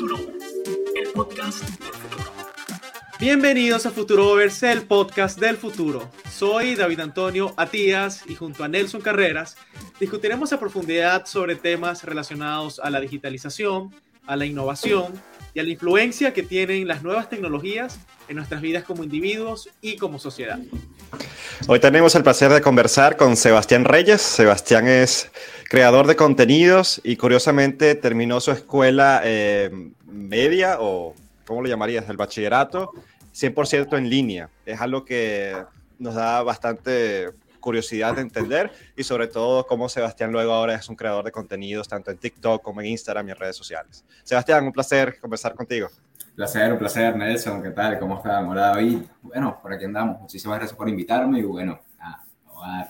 Futuro, el podcast del futuro. Bienvenidos a Futurovers, el podcast del futuro. Soy David Antonio Atías y junto a Nelson Carreras discutiremos a profundidad sobre temas relacionados a la digitalización, a la innovación y a la influencia que tienen las nuevas tecnologías en nuestras vidas como individuos y como sociedad. Hoy tenemos el placer de conversar con Sebastián Reyes. Sebastián es creador de contenidos y curiosamente terminó su escuela eh, media o, ¿cómo lo llamarías?, el bachillerato, 100% en línea. Es algo que nos da bastante curiosidad de entender y sobre todo cómo Sebastián luego ahora es un creador de contenidos tanto en TikTok como en Instagram y en redes sociales. Sebastián, un placer conversar contigo. Placer, placer, Nelson. ¿Qué tal? ¿Cómo está? Hola, David. Bueno, por aquí andamos. Muchísimas gracias por invitarme y bueno, a,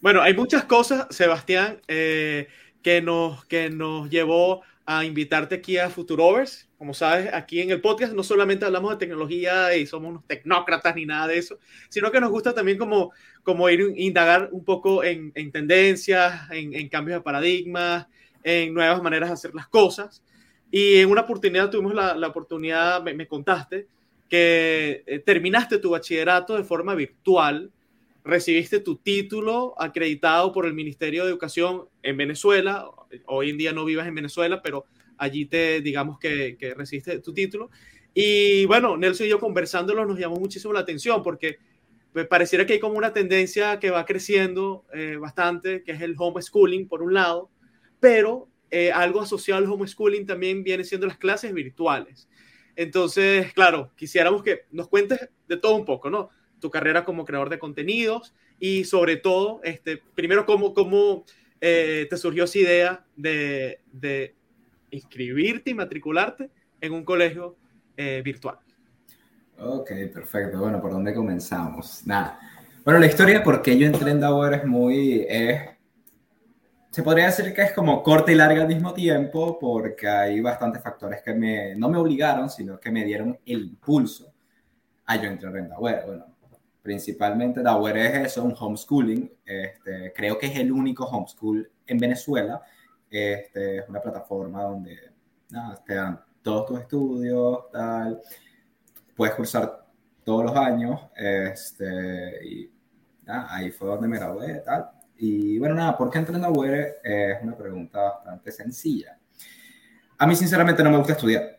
Bueno, hay muchas cosas, Sebastián, eh, que, nos, que nos llevó a invitarte aquí a Futurovers. Como sabes, aquí en el podcast no solamente hablamos de tecnología y somos unos tecnócratas ni nada de eso, sino que nos gusta también como, como ir indagar un poco en, tendencias, en, en, cambios de paradigmas, en nuevas maneras de hacer las cosas. Y en una oportunidad tuvimos la, la oportunidad, me, contaste, que eh, terminaste tu bachillerato de forma virtual, recibiste tu título acreditado por el Ministerio de Educación en Venezuela, hoy en día no vivas en Venezuela, pero allí te, digamos que, que recibiste tu título. Y bueno, Nelson y yo conversándolo nos llamó muchísimo la atención porque me pareciera que hay como una tendencia que va creciendo eh, bastante, que es el homeschooling por un lado, pero eh, algo asociado al homeschooling también viene siendo las clases virtuales. Entonces, claro, quisiéramos que nos cuentes de todo un poco, ¿no? Tu carrera como creador de contenidos y sobre todo, este, primero, cómo, cómo eh, te surgió esa idea de, de, inscribirte y matricularte en un colegio eh, virtual. Ok, perfecto. Bueno, ¿por dónde comenzamos? Nada. Bueno, la historia de por qué yo entré en Dauer es muy se podría decir que es como corta y larga al mismo tiempo, porque hay bastantes factores que me, no me obligaron, sino que me dieron el impulso a yo entrar en Daware. Bueno, principalmente Daware es eso, un homeschooling. Este, creo que es el único homeschool en Venezuela. Este, es una plataforma donde te dan todos tus estudios, tal. Puedes cursar todos los años. Este, y ahí fue donde me gradué, tal y bueno, nada, ¿por qué entré en la es una pregunta bastante sencilla. A mí, sinceramente, no me gusta estudiar.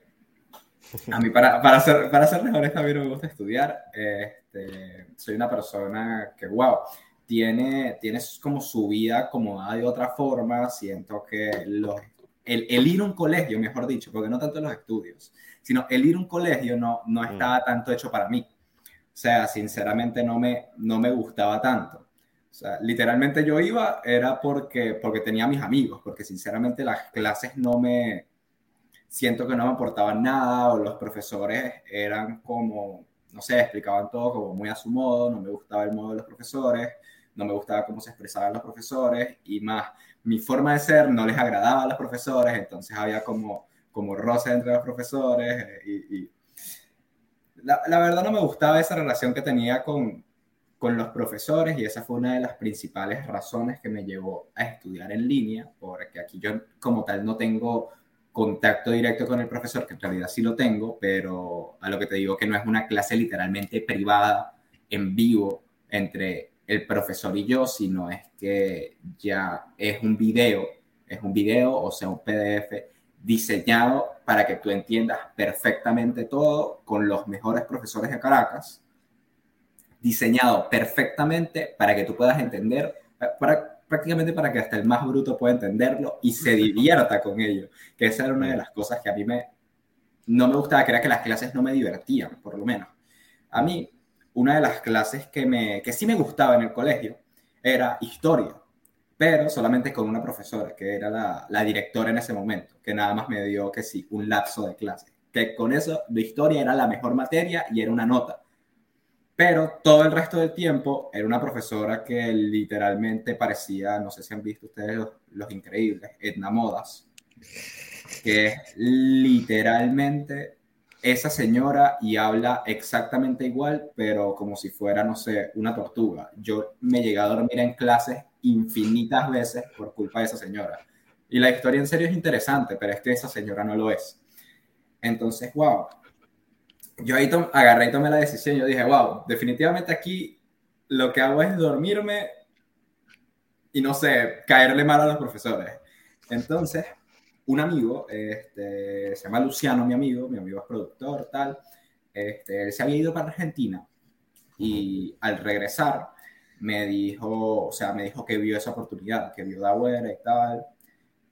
A mí, para, para, ser, para ser mejor, a mí no me gusta estudiar. Este, soy una persona que, wow, tiene, tiene como su vida acomodada de otra forma. Siento que los, el, el, ir a un colegio, mejor dicho, porque no tanto los estudios, sino el ir a un colegio no, no mm. estaba tanto hecho para mí. O sea, sinceramente no me, no me gustaba tanto. Literalmente yo iba era porque, porque tenía mis amigos, porque sinceramente las clases no me, siento que no me aportaban nada o los profesores eran como, no sé, explicaban todo como muy a su modo, no me gustaba el modo de los profesores, no me gustaba cómo se expresaban los profesores y más, mi forma de ser no les agradaba a los profesores, entonces había como, como roce entre los profesores y, y la, la, verdad no me gustaba esa relación que tenía con, con los profesores y esa fue una de las principales razones que me llevó a estudiar en línea, porque aquí yo como tal no tengo contacto directo con el profesor, que en realidad sí lo tengo, pero a lo que te digo que no es una clase literalmente privada, en vivo, entre el profesor y yo, sino es que ya es un video, es un video, o sea, un PDF diseñado para que tú entiendas perfectamente todo con los mejores profesores de Caracas diseñado perfectamente para que tú puedas entender, para, prácticamente para que hasta el más bruto pueda entenderlo y se divierta con ello. Que esa era una de las cosas que a mí me, no me gustaba, que era que las clases no me divertían, por lo menos. A mí, una de las clases que, me, que sí me gustaba en el colegio era historia, pero solamente con una profesora, que era la, la directora en ese momento, que nada más me dio que sí, un lapso de clase. Que con eso, de historia era la mejor materia y era una nota pero todo el resto del tiempo era una profesora que literalmente parecía, no sé si han visto ustedes los, increíbles, Edna Modas, que es literalmente esa señora y habla exactamente igual, pero como si fuera, no sé, una tortuga. Yo me llegué a dormir en clases infinitas veces por culpa de esa señora. Y la historia en serio es interesante, pero es que esa señora no lo es. Entonces, wow. Yo ahí agarré y tomé la decisión. Yo dije, wow, definitivamente aquí lo que hago es dormirme y no sé, caerle mal a los profesores. Entonces, un amigo, este, se llama Luciano, mi amigo, mi amigo es productor, tal, este, él se había ido para Argentina y al regresar me dijo, o sea, me dijo que vio esa oportunidad, que vio Dawera y tal,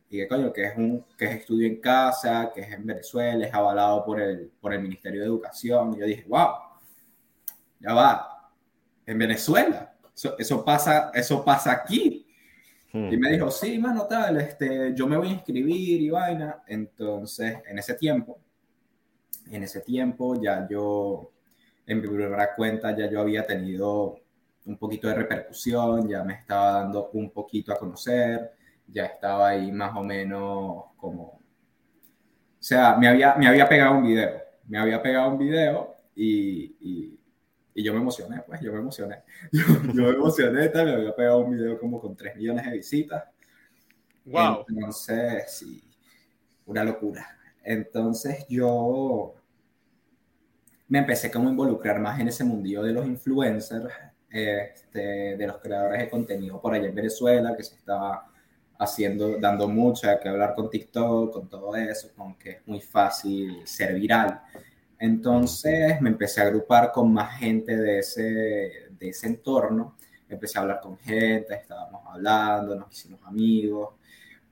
y que coño, que es un que es estudio en casa, que es en Venezuela, es avalado por el, por el Ministerio de Educación. Y yo dije, wow, ya va, en Venezuela, eso, pasa, eso pasa aquí. Hmm. Y me dijo, sí, mano, tal, este, yo me voy a inscribir y vaina. Entonces, en ese tiempo, en ese tiempo ya yo, en mi primera cuenta, ya yo había tenido un poquito de repercusión, ya me estaba dando un poquito a conocer, ya estaba ahí más o menos como... O sea, me había, me había pegado un video, me había pegado un video y, y, y yo me emocioné, pues yo me emocioné. Yo, yo me emocioné, me había pegado un video como con 3 millones de visitas. Wow. Entonces, sí, una locura. Entonces yo me empecé como a involucrar más en ese mundillo de los influencers, este, de los creadores de contenido por allá en Venezuela, que se estaba haciendo, dando mucho que hablar con TikTok, con todo eso, con que es muy fácil ser viral. Entonces me empecé a agrupar con más gente de ese, de ese entorno, empecé a hablar con gente, estábamos hablando, nos hicimos amigos.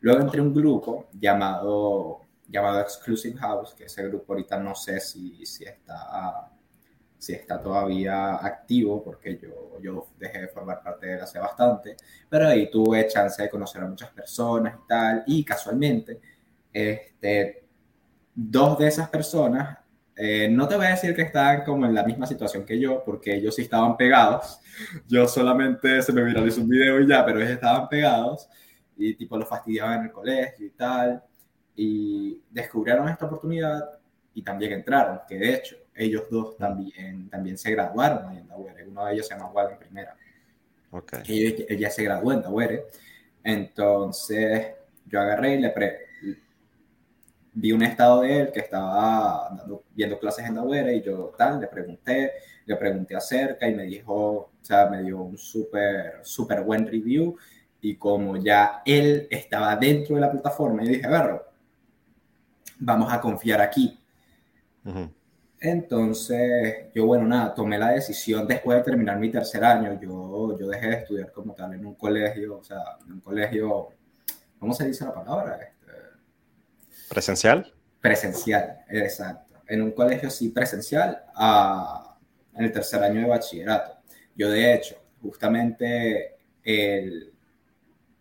Luego entré un grupo llamado, llamado Exclusive House, que ese grupo ahorita no sé si, si está si está todavía activo, porque yo, yo dejé de formar parte de él hace bastante, pero ahí tuve chance de conocer a muchas personas y tal, y casualmente, este, dos de esas personas, eh, no te voy a decir que estaban como en la misma situación que yo, porque ellos sí estaban pegados, yo solamente se me viralizó un video y ya, pero ellos estaban pegados, y tipo los fastidiaban en el colegio y tal, y descubrieron esta oportunidad y también entraron, que de hecho ellos dos también, también se graduaron en Tawere. Uno de ellos se llama en primera. Okay. ella, se graduó en Tawere. Entonces yo agarré y le vi un estado de él que estaba viendo clases en Tawere y yo tal, le pregunté, le pregunté acerca y me dijo, o sea, me dio un súper, súper buen review y como ya él estaba dentro de la plataforma, y dije, ver, vamos a confiar aquí. Entonces, yo, bueno, nada, tomé la decisión después de terminar mi tercer año. Yo, yo dejé de estudiar como tal en un colegio, o sea, en un colegio, ¿cómo se dice la palabra? Este, ¿Presencial? Presencial, exacto. En un colegio, sí, presencial, a, en el tercer año de bachillerato. Yo, de hecho, justamente el,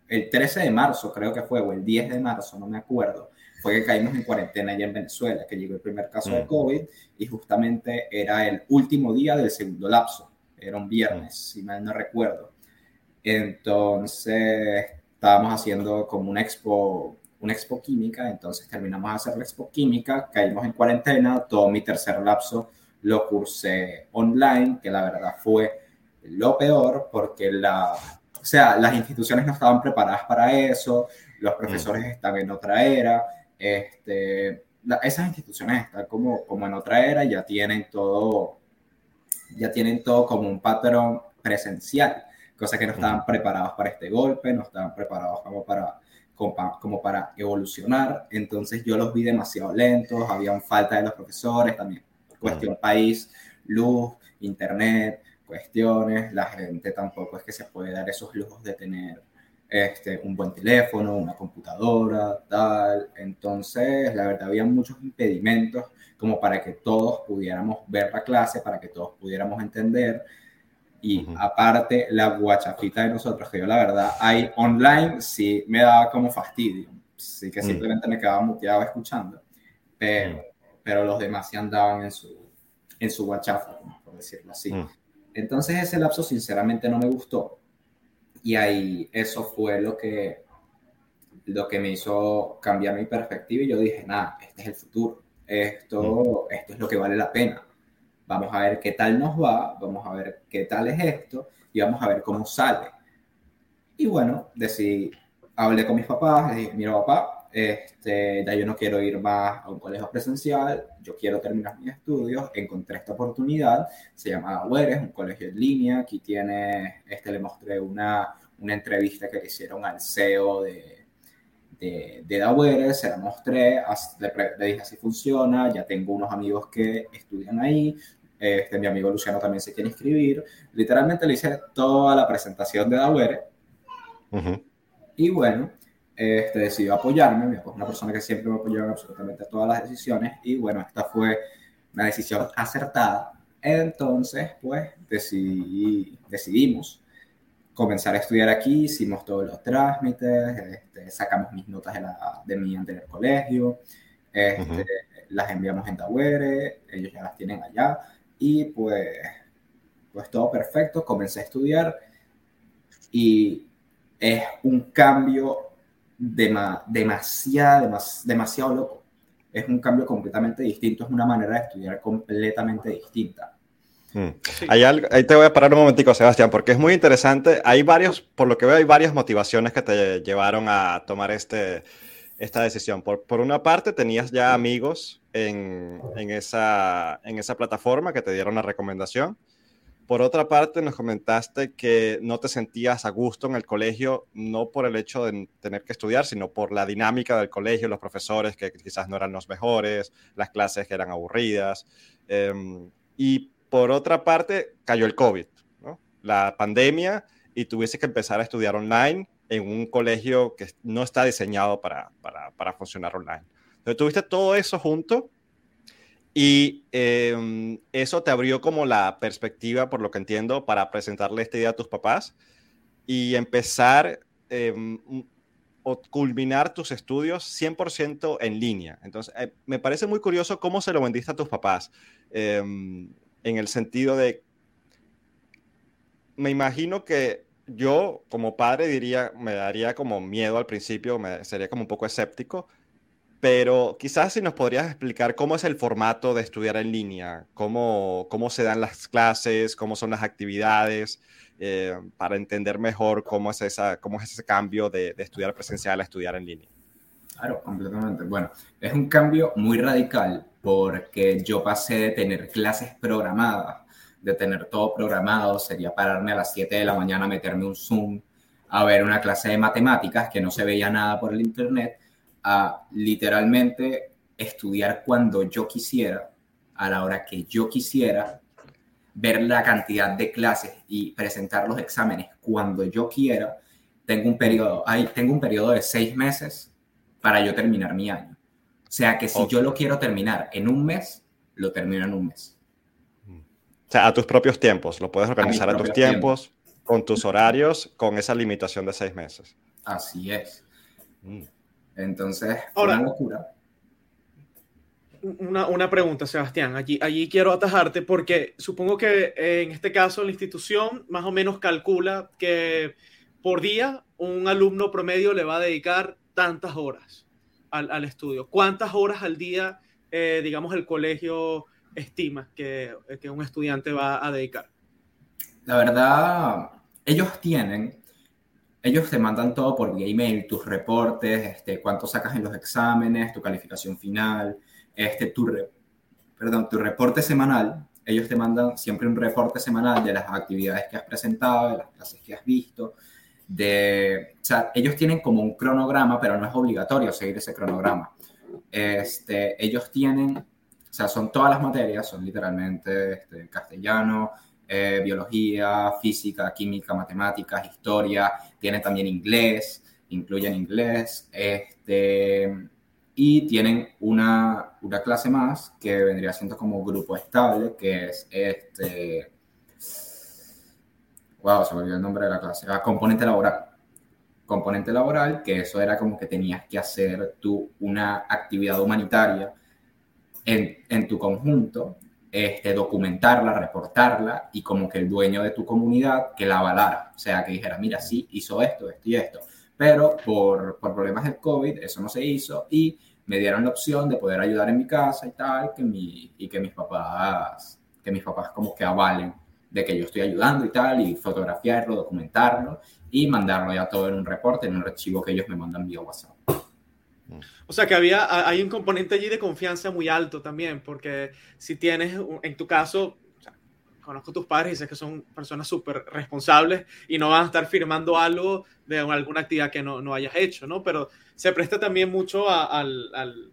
el 13 de marzo, creo que fue, o el 10 de marzo, no me acuerdo, fue que caímos en cuarentena allá en Venezuela, que llegó el primer caso de mm. COVID y justamente era el último día del segundo lapso, era un viernes, mm. si mal no recuerdo. Entonces estábamos haciendo como una expo, una expo química, entonces terminamos de hacer la expo química, caímos en cuarentena, todo mi tercer lapso lo cursé online, que la verdad fue lo peor porque la, o sea, las instituciones no estaban preparadas para eso, los profesores mm. están en otra era, este, esas instituciones están como, como en otra era, ya tienen todo, ya tienen todo como un patrón presencial, cosa que no estaban preparados para este golpe, no estaban preparados como para, como, para evolucionar. Entonces yo los vi demasiado lentos, había falta de los profesores también, cuestión país, luz, internet, cuestiones, la gente tampoco es que se puede dar esos lujos de tener este, un buen teléfono, una computadora, tal. Entonces, la verdad, había muchos impedimentos como para que todos pudiéramos ver la clase, para que todos pudiéramos entender. Y aparte, la guachafita de nosotros, que yo la verdad, hay online, sí me daba como fastidio. Sí que mm. simplemente me quedaba muteado escuchando. Pero, mm. pero los demás sí andaban en su, en su guachafa, por decirlo así. Mm. Entonces ese lapso sinceramente no me gustó y ahí eso fue lo que, lo que me hizo cambiar mi perspectiva y yo dije, nada, este es el futuro, esto, esto es lo que vale la pena. Vamos a ver qué tal nos va, vamos a ver qué tal es esto y vamos a ver cómo sale. Y bueno, decidí hablé con mis papás, les dije, mira papá, este, ya yo no quiero ir más a un colegio presencial, yo quiero terminar mis estudios, encontré esta oportunidad, se llama Agüeres, un colegio en línea, aquí tiene, este, le mostré una, una entrevista que le hicieron al CEO de, de, de se la mostré, le, le, dije así funciona, ya tengo unos amigos que estudian ahí, este, mi amigo Luciano también se quiere inscribir, literalmente le hice toda la presentación de Dawere, y bueno, este, decidió apoyarme, es una persona que siempre me apoyó en absolutamente todas las decisiones, y bueno, esta fue una decisión acertada, entonces pues decidí, decidimos comenzar a estudiar aquí, hicimos todos los trámites, este, sacamos mis notas de, la, de mi anterior colegio, este, las enviamos en Tawere, ellos ya las tienen allá y pues, pues todo perfecto, comencé a estudiar y es un cambio demasiado, demasiado loco. Es un cambio completamente distinto, es una manera de estudiar completamente distinta. Mm. ahí te voy a parar un momentico, Sebastián, porque es muy interesante. Hay varios, por lo que veo, hay varias motivaciones que te llevaron a tomar este, esta decisión. Por, por una parte, tenías ya amigos en, en, esa, en esa plataforma que te dieron la recomendación. Por otra parte, nos comentaste que no te sentías a gusto en el colegio, no por el hecho de tener que estudiar, sino por la dinámica del colegio, los profesores que quizás no eran los mejores, las clases que eran aburridas. Em, y por otra parte, cayó el COVID, la pandemia, y tuviste que empezar a estudiar online en un colegio que no está diseñado para, para, para funcionar online. Entonces, tuviste todo eso junto y em, eso te abrió como la perspectiva, por lo que entiendo, para presentarle esta idea a tus papás y empezar eh, o culminar tus estudios 100% en línea. Entonces, eh, me parece muy curioso cómo se lo vendiste a tus papás. Eh, en el sentido de, me imagino que yo como padre diría, me daría como miedo al principio, me, sería como un poco escéptico, pero quizás si nos podrías explicar cómo es el formato de estudiar en línea, cómo, cómo se dan las clases, cómo son las actividades, eh, para entender mejor cómo es, esa, cómo es ese cambio de, de estudiar presencial a estudiar en línea. Claro, completamente. Bueno, es un cambio muy radical porque yo pasé de tener clases programadas, de tener todo programado, sería pararme a las 7 de la mañana, meterme un Zoom, a ver una clase de matemáticas que no se veía nada por el Internet, a literalmente estudiar cuando yo quisiera, a la hora que yo quisiera, ver la cantidad de clases y presentar los exámenes cuando yo quiera. Tengo un periodo, hay, tengo un periodo de seis meses para yo terminar mi año. O sea que si yo lo quiero terminar en un mes, lo termino en un mes. O sea, a tus propios tiempos, lo puedes organizar a, tus tiempos, con tus horarios, con esa limitación de seis meses. Así es. Mm. Entonces, Ahora, una locura. Una, una, pregunta, Sebastián. Allí, allí quiero atajarte porque supongo que en este caso la institución más o menos calcula que por día un alumno promedio le va a dedicar tantas horas al, estudio. ¿Cuántas horas al día, eh, digamos, el colegio estima que, que, un estudiante va a dedicar? La verdad, ellos tienen, ellos te mandan todo por email, tus reportes, este, cuánto sacas en los exámenes, tu calificación final, este, tu, perdón, tu reporte semanal. Ellos te mandan siempre un reporte semanal de las actividades que has presentado, de las clases que has visto, de, o sea, ellos tienen como un cronograma, pero no es obligatorio seguir ese cronograma. Este, ellos tienen, o sea, son todas las materias, son literalmente este, castellano, eh, biología, física, química, matemáticas, historia, tienen también inglés, incluyen inglés, este, y tienen una, una clase más que vendría siendo como grupo estable, que es este, wow, se me olvidó el nombre de la clase, ah, componente laboral. Componente laboral, que eso era como que tenías que hacer tú una actividad humanitaria en, en tu conjunto, este, documentarla, reportarla y como que el dueño de tu comunidad que la avalara, o sea, que dijera, mira, sí, hizo esto, esto y esto, pero por, por problemas del COVID eso no se hizo y me dieron la opción de poder ayudar en mi casa y tal, que mi, y que mis papás, que mis papás como que avalen de que yo estoy ayudando y tal, y fotografiarlo, documentarlo, y mandarlo ya todo en un reporte, en un archivo que ellos me mandan vía WhatsApp. O sea que había, hay un componente allí de confianza muy alto también, porque si tienes, en tu caso, conozco a tus padres y sé que son personas súper responsables y no van a estar firmando algo de alguna actividad que no, no hayas hecho, ¿no? Pero se presta también mucho al, al,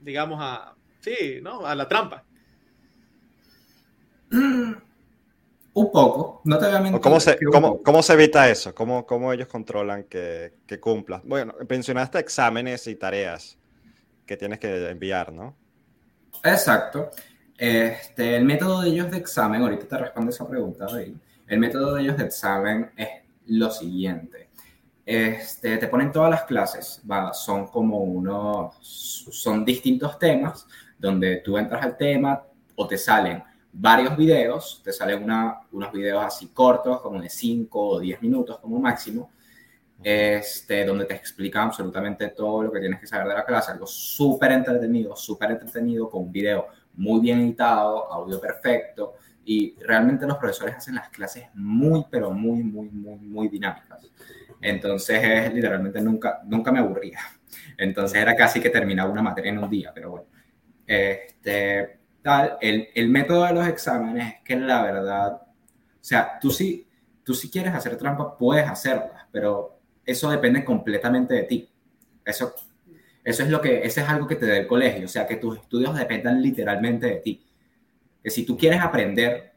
digamos, a, sí, ¿no? A la trampa. Un poco, no te voy a mentir. ¿Cómo se, cómo, cómo se evita eso? ¿Cómo, ¿Cómo, ellos controlan que, que cumplas? Bueno, mencionaste exámenes y tareas que tienes que enviar, ¿no? Exacto. Este, el método de ellos de examen, ahorita te respondo esa pregunta, ahí. El método de ellos de examen es lo siguiente. Este, te ponen todas las clases, ¿va? son como unos, son distintos temas, donde tú entras al tema o te salen varios videos, te salen una, unos videos así cortos, como de 5 o 10 minutos como máximo, este, donde te explican absolutamente todo lo que tienes que saber de la clase, algo súper entretenido, súper entretenido, con un video muy bien editado, audio perfecto, y realmente los profesores hacen las clases muy, pero muy, muy, muy, muy dinámicas. Entonces, es, literalmente nunca, nunca me aburría. Entonces, era casi que terminaba una materia en un día, pero bueno. Este, el, el, método de los exámenes es que la verdad, o sea, tú sí, tú si quieres hacer trampa, puedes hacerlas, pero eso depende completamente de ti. Eso, eso es lo que, ese es algo que te da el colegio, o sea, que tus estudios dependan literalmente de ti. Que si tú quieres aprender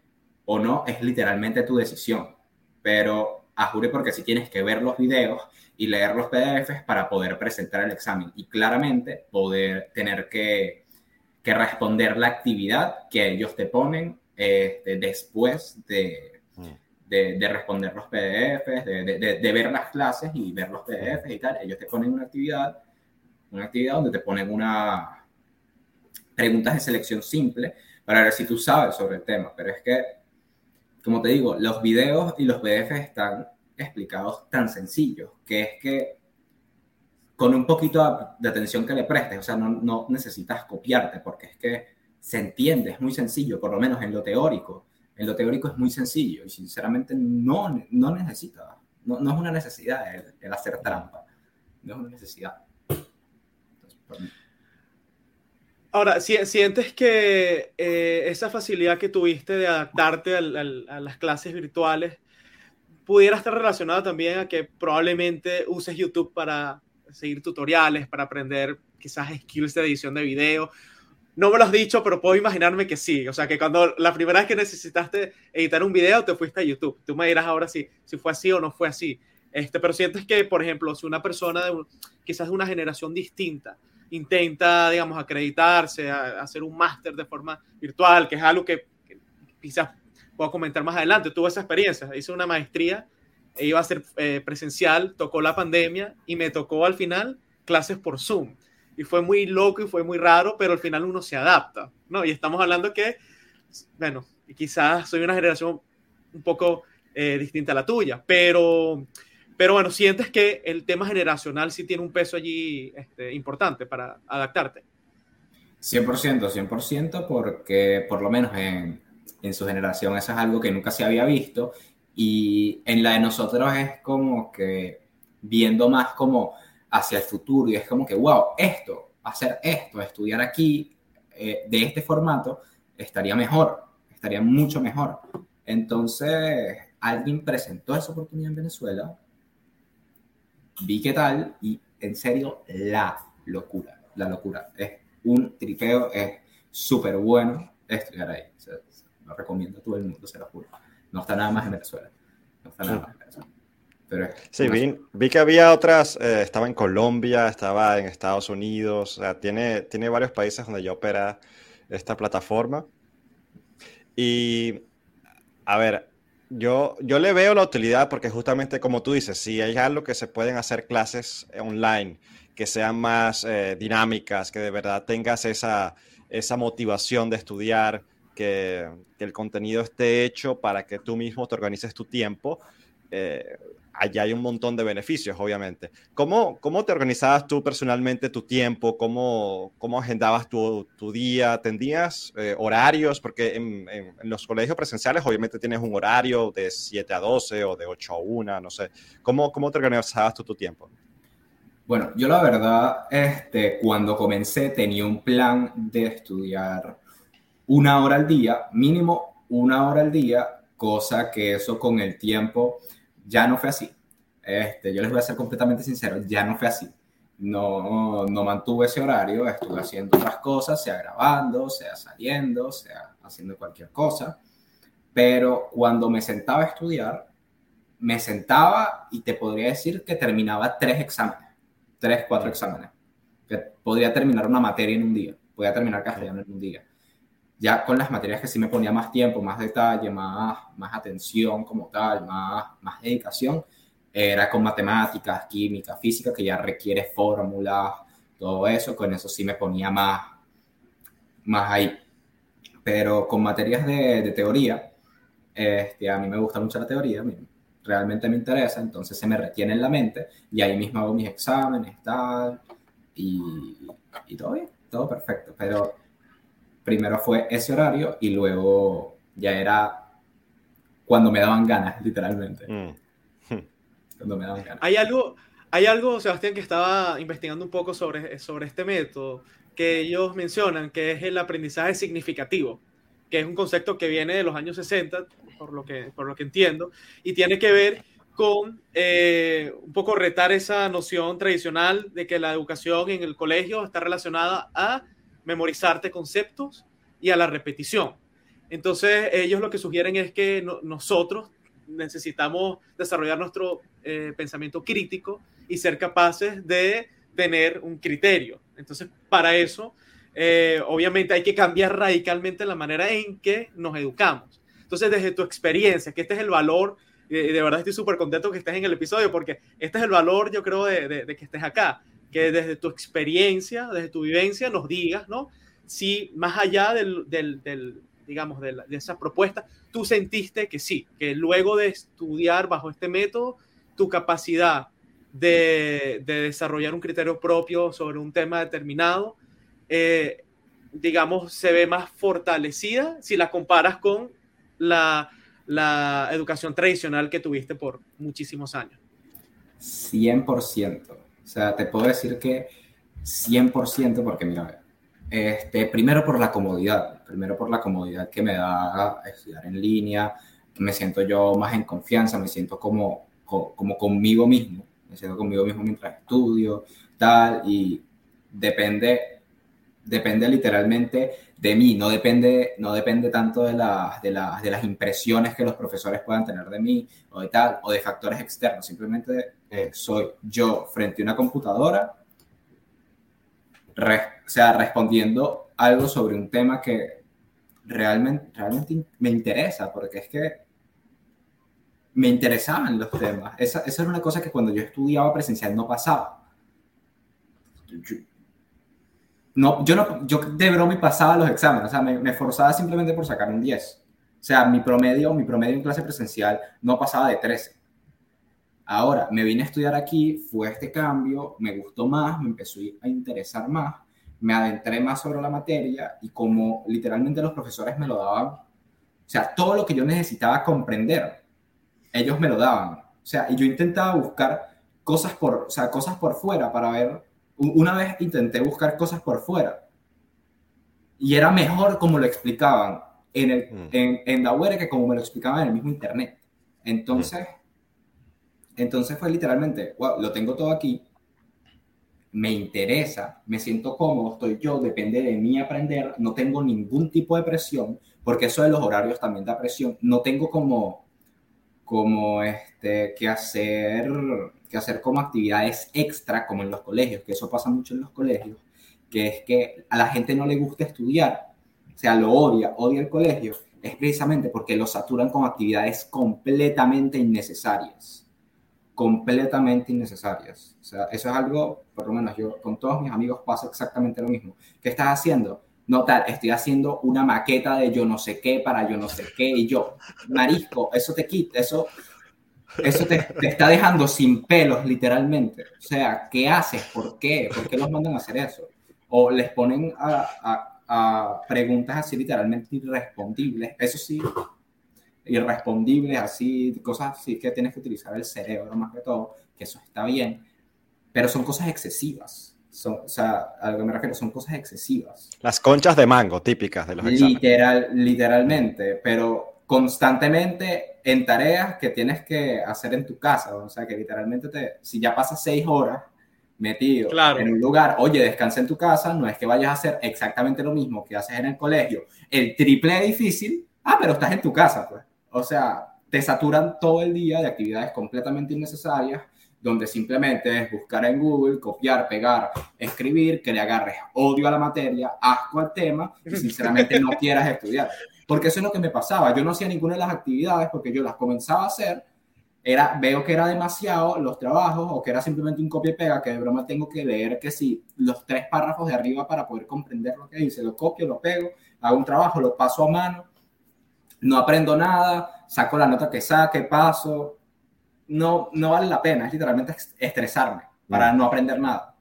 o no, es literalmente tu decisión. Pero a jure porque si tienes que ver los videos y leer los PDFs para poder presentar el examen y claramente poder tener que que responder la actividad que ellos te ponen este, después mm. de, de, responder los PDFs, de, de, ver las clases y ver los PDFs y tal. Ellos te ponen una actividad, una actividad donde te ponen una preguntas de selección simple para ver si tú sabes sobre el tema. Pero es que, como te digo, los videos y los PDFs están explicados tan sencillos que es que con un poquito de atención que le prestes, o sea, no, no, necesitas copiarte, porque es que se entiende, es muy sencillo, por lo menos en lo teórico. En lo teórico es muy sencillo y sinceramente no, no necesita, no, no es una necesidad el, hacer trampa, no es una necesidad. Ahora, ¿sientes que eh, esa facilidad que tuviste de adaptarte a las clases virtuales pudiera estar relacionada también a que probablemente uses YouTube para seguir tutoriales, para aprender quizás skills de edición de video. No me lo has dicho, pero puedo imaginarme que sí. O sea, que cuando la primera vez que necesitaste editar un video, te fuiste a YouTube. Tú me dirás ahora si, si fue así o no fue así. Este, pero sientes que, por ejemplo, si una persona de quizás de una generación distinta intenta, digamos, acreditarse, a, hacer un máster de forma virtual, que es algo que, que, quizás puedo comentar más adelante, tuve esa experiencia, hice una maestría iba a ser eh, presencial, tocó la pandemia y me tocó al final clases por Zoom. Y fue muy loco y fue muy raro, pero al final uno se adapta, ¿no? Y estamos hablando que, bueno, quizás soy una generación un poco eh, distinta a la tuya, pero, pero bueno, sientes que el tema generacional sí tiene un peso allí este, importante para adaptarte. 100%, 100%, porque por lo menos en, en su generación eso es algo que nunca se había visto y en la de nosotros es como que viendo más como hacia el futuro y es como que, wow, esto, hacer esto, estudiar aquí eh, de este formato, estaría mejor, estaría mucho mejor. Entonces, alguien presentó esa oportunidad en Venezuela, vi qué tal y en serio, la locura, la locura. Es un tripeo, es súper bueno estudiar ahí. lo recomiendo a todo el mundo, se lo juro. No está nada más en Venezuela. No está nada más en Venezuela. Pero sí, vi, vi, que había otras, eh, estaba en Colombia, estaba en Estados Unidos, o sea, tiene, tiene varios países donde ya opera esta plataforma. Y, a ver, yo, yo le veo la utilidad porque justamente como tú dices, si hay algo que se pueden hacer clases online, que sean más eh, dinámicas, que de verdad tengas esa, esa motivación de estudiar, que, el contenido esté hecho para que tú mismo te organices tu tiempo, eh, allá hay un montón de beneficios, obviamente. ¿Cómo, cómo te organizabas tú personalmente tu tiempo? ¿Cómo, cómo agendabas tu, tu día? ¿Tendías eh, horarios? Porque en, en, en, los colegios presenciales obviamente tienes un horario de 7 a 12 o de 8 a 1, no sé. ¿Cómo, cómo te organizabas tú tu tiempo? Bueno, yo la verdad, este, cuando comencé tenía un plan de estudiar una hora al día, mínimo una hora al día, cosa que eso con el tiempo ya no fue así. Este, yo les voy a ser completamente sincero, ya no fue así. No, no mantuve ese horario, estuve haciendo otras cosas, sea grabando, sea saliendo, sea haciendo cualquier cosa. Pero cuando me sentaba a estudiar, me sentaba y te podría decir que terminaba tres exámenes, tres, cuatro exámenes. Que podría terminar una materia en un día, podía terminar castellano en un día. Ya con las materias que sí me ponía más tiempo, más detalle, más, más atención como tal, más, más dedicación, era con matemáticas, química, física, que ya requiere fórmulas, todo eso, con eso sí me ponía más, más ahí. Pero con materias de, de teoría, este, a mí me gusta mucho la teoría, realmente me interesa, entonces se me retiene en la mente y ahí mismo hago mis exámenes, tal, y, y todo bien, todo perfecto. Pero primero fue ese horario y luego ya era cuando me daban ganas, literalmente. Mm. cuando me daban ganas. Hay algo, hay algo, Sebastián, que estaba investigando un poco sobre, sobre este método que ellos mencionan, que es el aprendizaje significativo, que es un concepto que viene de los años 60, por lo que, por lo que entiendo, y tiene que ver con eh, un poco retar esa noción tradicional de que la educación en el colegio está relacionada a memorizarte conceptos y a la repetición. Entonces, ellos lo que sugieren es que no, nosotros necesitamos desarrollar nuestro eh, pensamiento crítico y ser capaces de tener un criterio. Entonces, para eso, eh, obviamente hay que cambiar radicalmente la manera en que nos educamos. Entonces, desde tu experiencia, que este es el valor, de verdad estoy súper contento que estés en el episodio, porque este es el valor, yo creo, de, de que estés acá que desde tu experiencia, desde tu vivencia, nos digas, ¿no? Si más allá del, del, digamos, de, la, de esa propuesta, tú sentiste que sí, que luego de estudiar bajo este método, tu capacidad de, de desarrollar un criterio propio sobre un tema determinado, eh, digamos, se ve más fortalecida si la comparas con la, la educación tradicional que tuviste por muchísimos años. 100%. O sea, te puedo decir que 100% porque mira, este, primero por la comodidad, primero por la comodidad que me da estudiar en línea, me siento yo más en confianza, me siento como, como conmigo mismo, me siento conmigo mismo mientras estudio, tal, y depende, depende literalmente de mí, no depende, no depende tanto de, la, de, la, de las impresiones que los profesores puedan tener de mí o de tal, o de factores externos, simplemente eh, soy yo frente a una computadora, re, o sea, respondiendo algo sobre un tema que realmente, realmente me interesa, porque es que me interesaban los temas. Esa, esa era una cosa que cuando yo estudiaba presencial no pasaba. No, yo, no, yo de broma y pasaba los exámenes, o sea, me, me forzaba simplemente por sacar un 10. O sea, mi promedio, mi promedio en clase presencial no pasaba de 13. Ahora, me vine a estudiar aquí, fue este cambio, me gustó más, me empezó a interesar más, me adentré más sobre la materia y como literalmente los profesores me lo daban, o sea, todo lo que yo necesitaba comprender, ellos me lo daban. O sea, y yo intentaba buscar cosas por, o sea, cosas por fuera para ver una vez intenté buscar cosas por fuera y era mejor como lo explicaban en, el, mm. en, en la web que como me lo explicaban en el mismo internet. Entonces, mm. entonces fue literalmente, wow, lo tengo todo aquí, me interesa, me siento cómodo, estoy yo, depende de mí aprender, no tengo ningún tipo de presión, porque eso de los horarios también da presión, no tengo como, como este, que hacer que hacer como actividades extra, como en los colegios, que eso pasa mucho en los colegios, que es que a la gente no le gusta estudiar, o sea, lo odia, odia el colegio, es precisamente porque lo saturan con actividades completamente innecesarias, completamente innecesarias. O sea, eso es algo, por lo menos yo con todos mis amigos pasa exactamente lo mismo. ¿Qué estás haciendo? No tal, estoy haciendo una maqueta de yo no sé qué para yo no sé qué y yo, marisco, eso te quita, eso eso te, está dejando sin pelos, literalmente. O sea, ¿qué haces? ¿Por qué? ¿Por qué los mandan a hacer eso? O les ponen a, a, a preguntas así literalmente irrespondibles. Eso sí, irrespondibles, así, cosas así que tienes que utilizar el cerebro más que todo, que eso está bien, pero son cosas excesivas. Son, o sea, a lo que me refiero, son cosas excesivas. Las conchas de mango típicas de los Literal, Literalmente, pero constantemente en tareas que tienes que hacer en tu casa. O sea, que literalmente te, si ya pasas seis horas metido en un lugar, oye, descansa en tu casa, no es que vayas a hacer exactamente lo mismo que haces en el colegio, el triple difícil, ah, pero estás en tu casa, pues. O sea, te saturan todo el día de actividades completamente innecesarias, donde simplemente es buscar en Google, copiar, pegar, escribir, que le agarres odio a la materia, asco al tema y sinceramente no quieras estudiar. Porque eso es lo que me pasaba. Yo no hacía ninguna de las actividades porque yo las comenzaba a hacer, era, veo que era demasiado los trabajos o que era simplemente un copia y pega, que de broma tengo que leer que sí, los tres párrafos de arriba para poder comprender lo que dice. Lo copio, lo pego, hago un trabajo, lo paso a mano no aprendo nada, saco la nota que saque, paso. No, no vale la pena, es literalmente estresarme para mm. no aprender nada.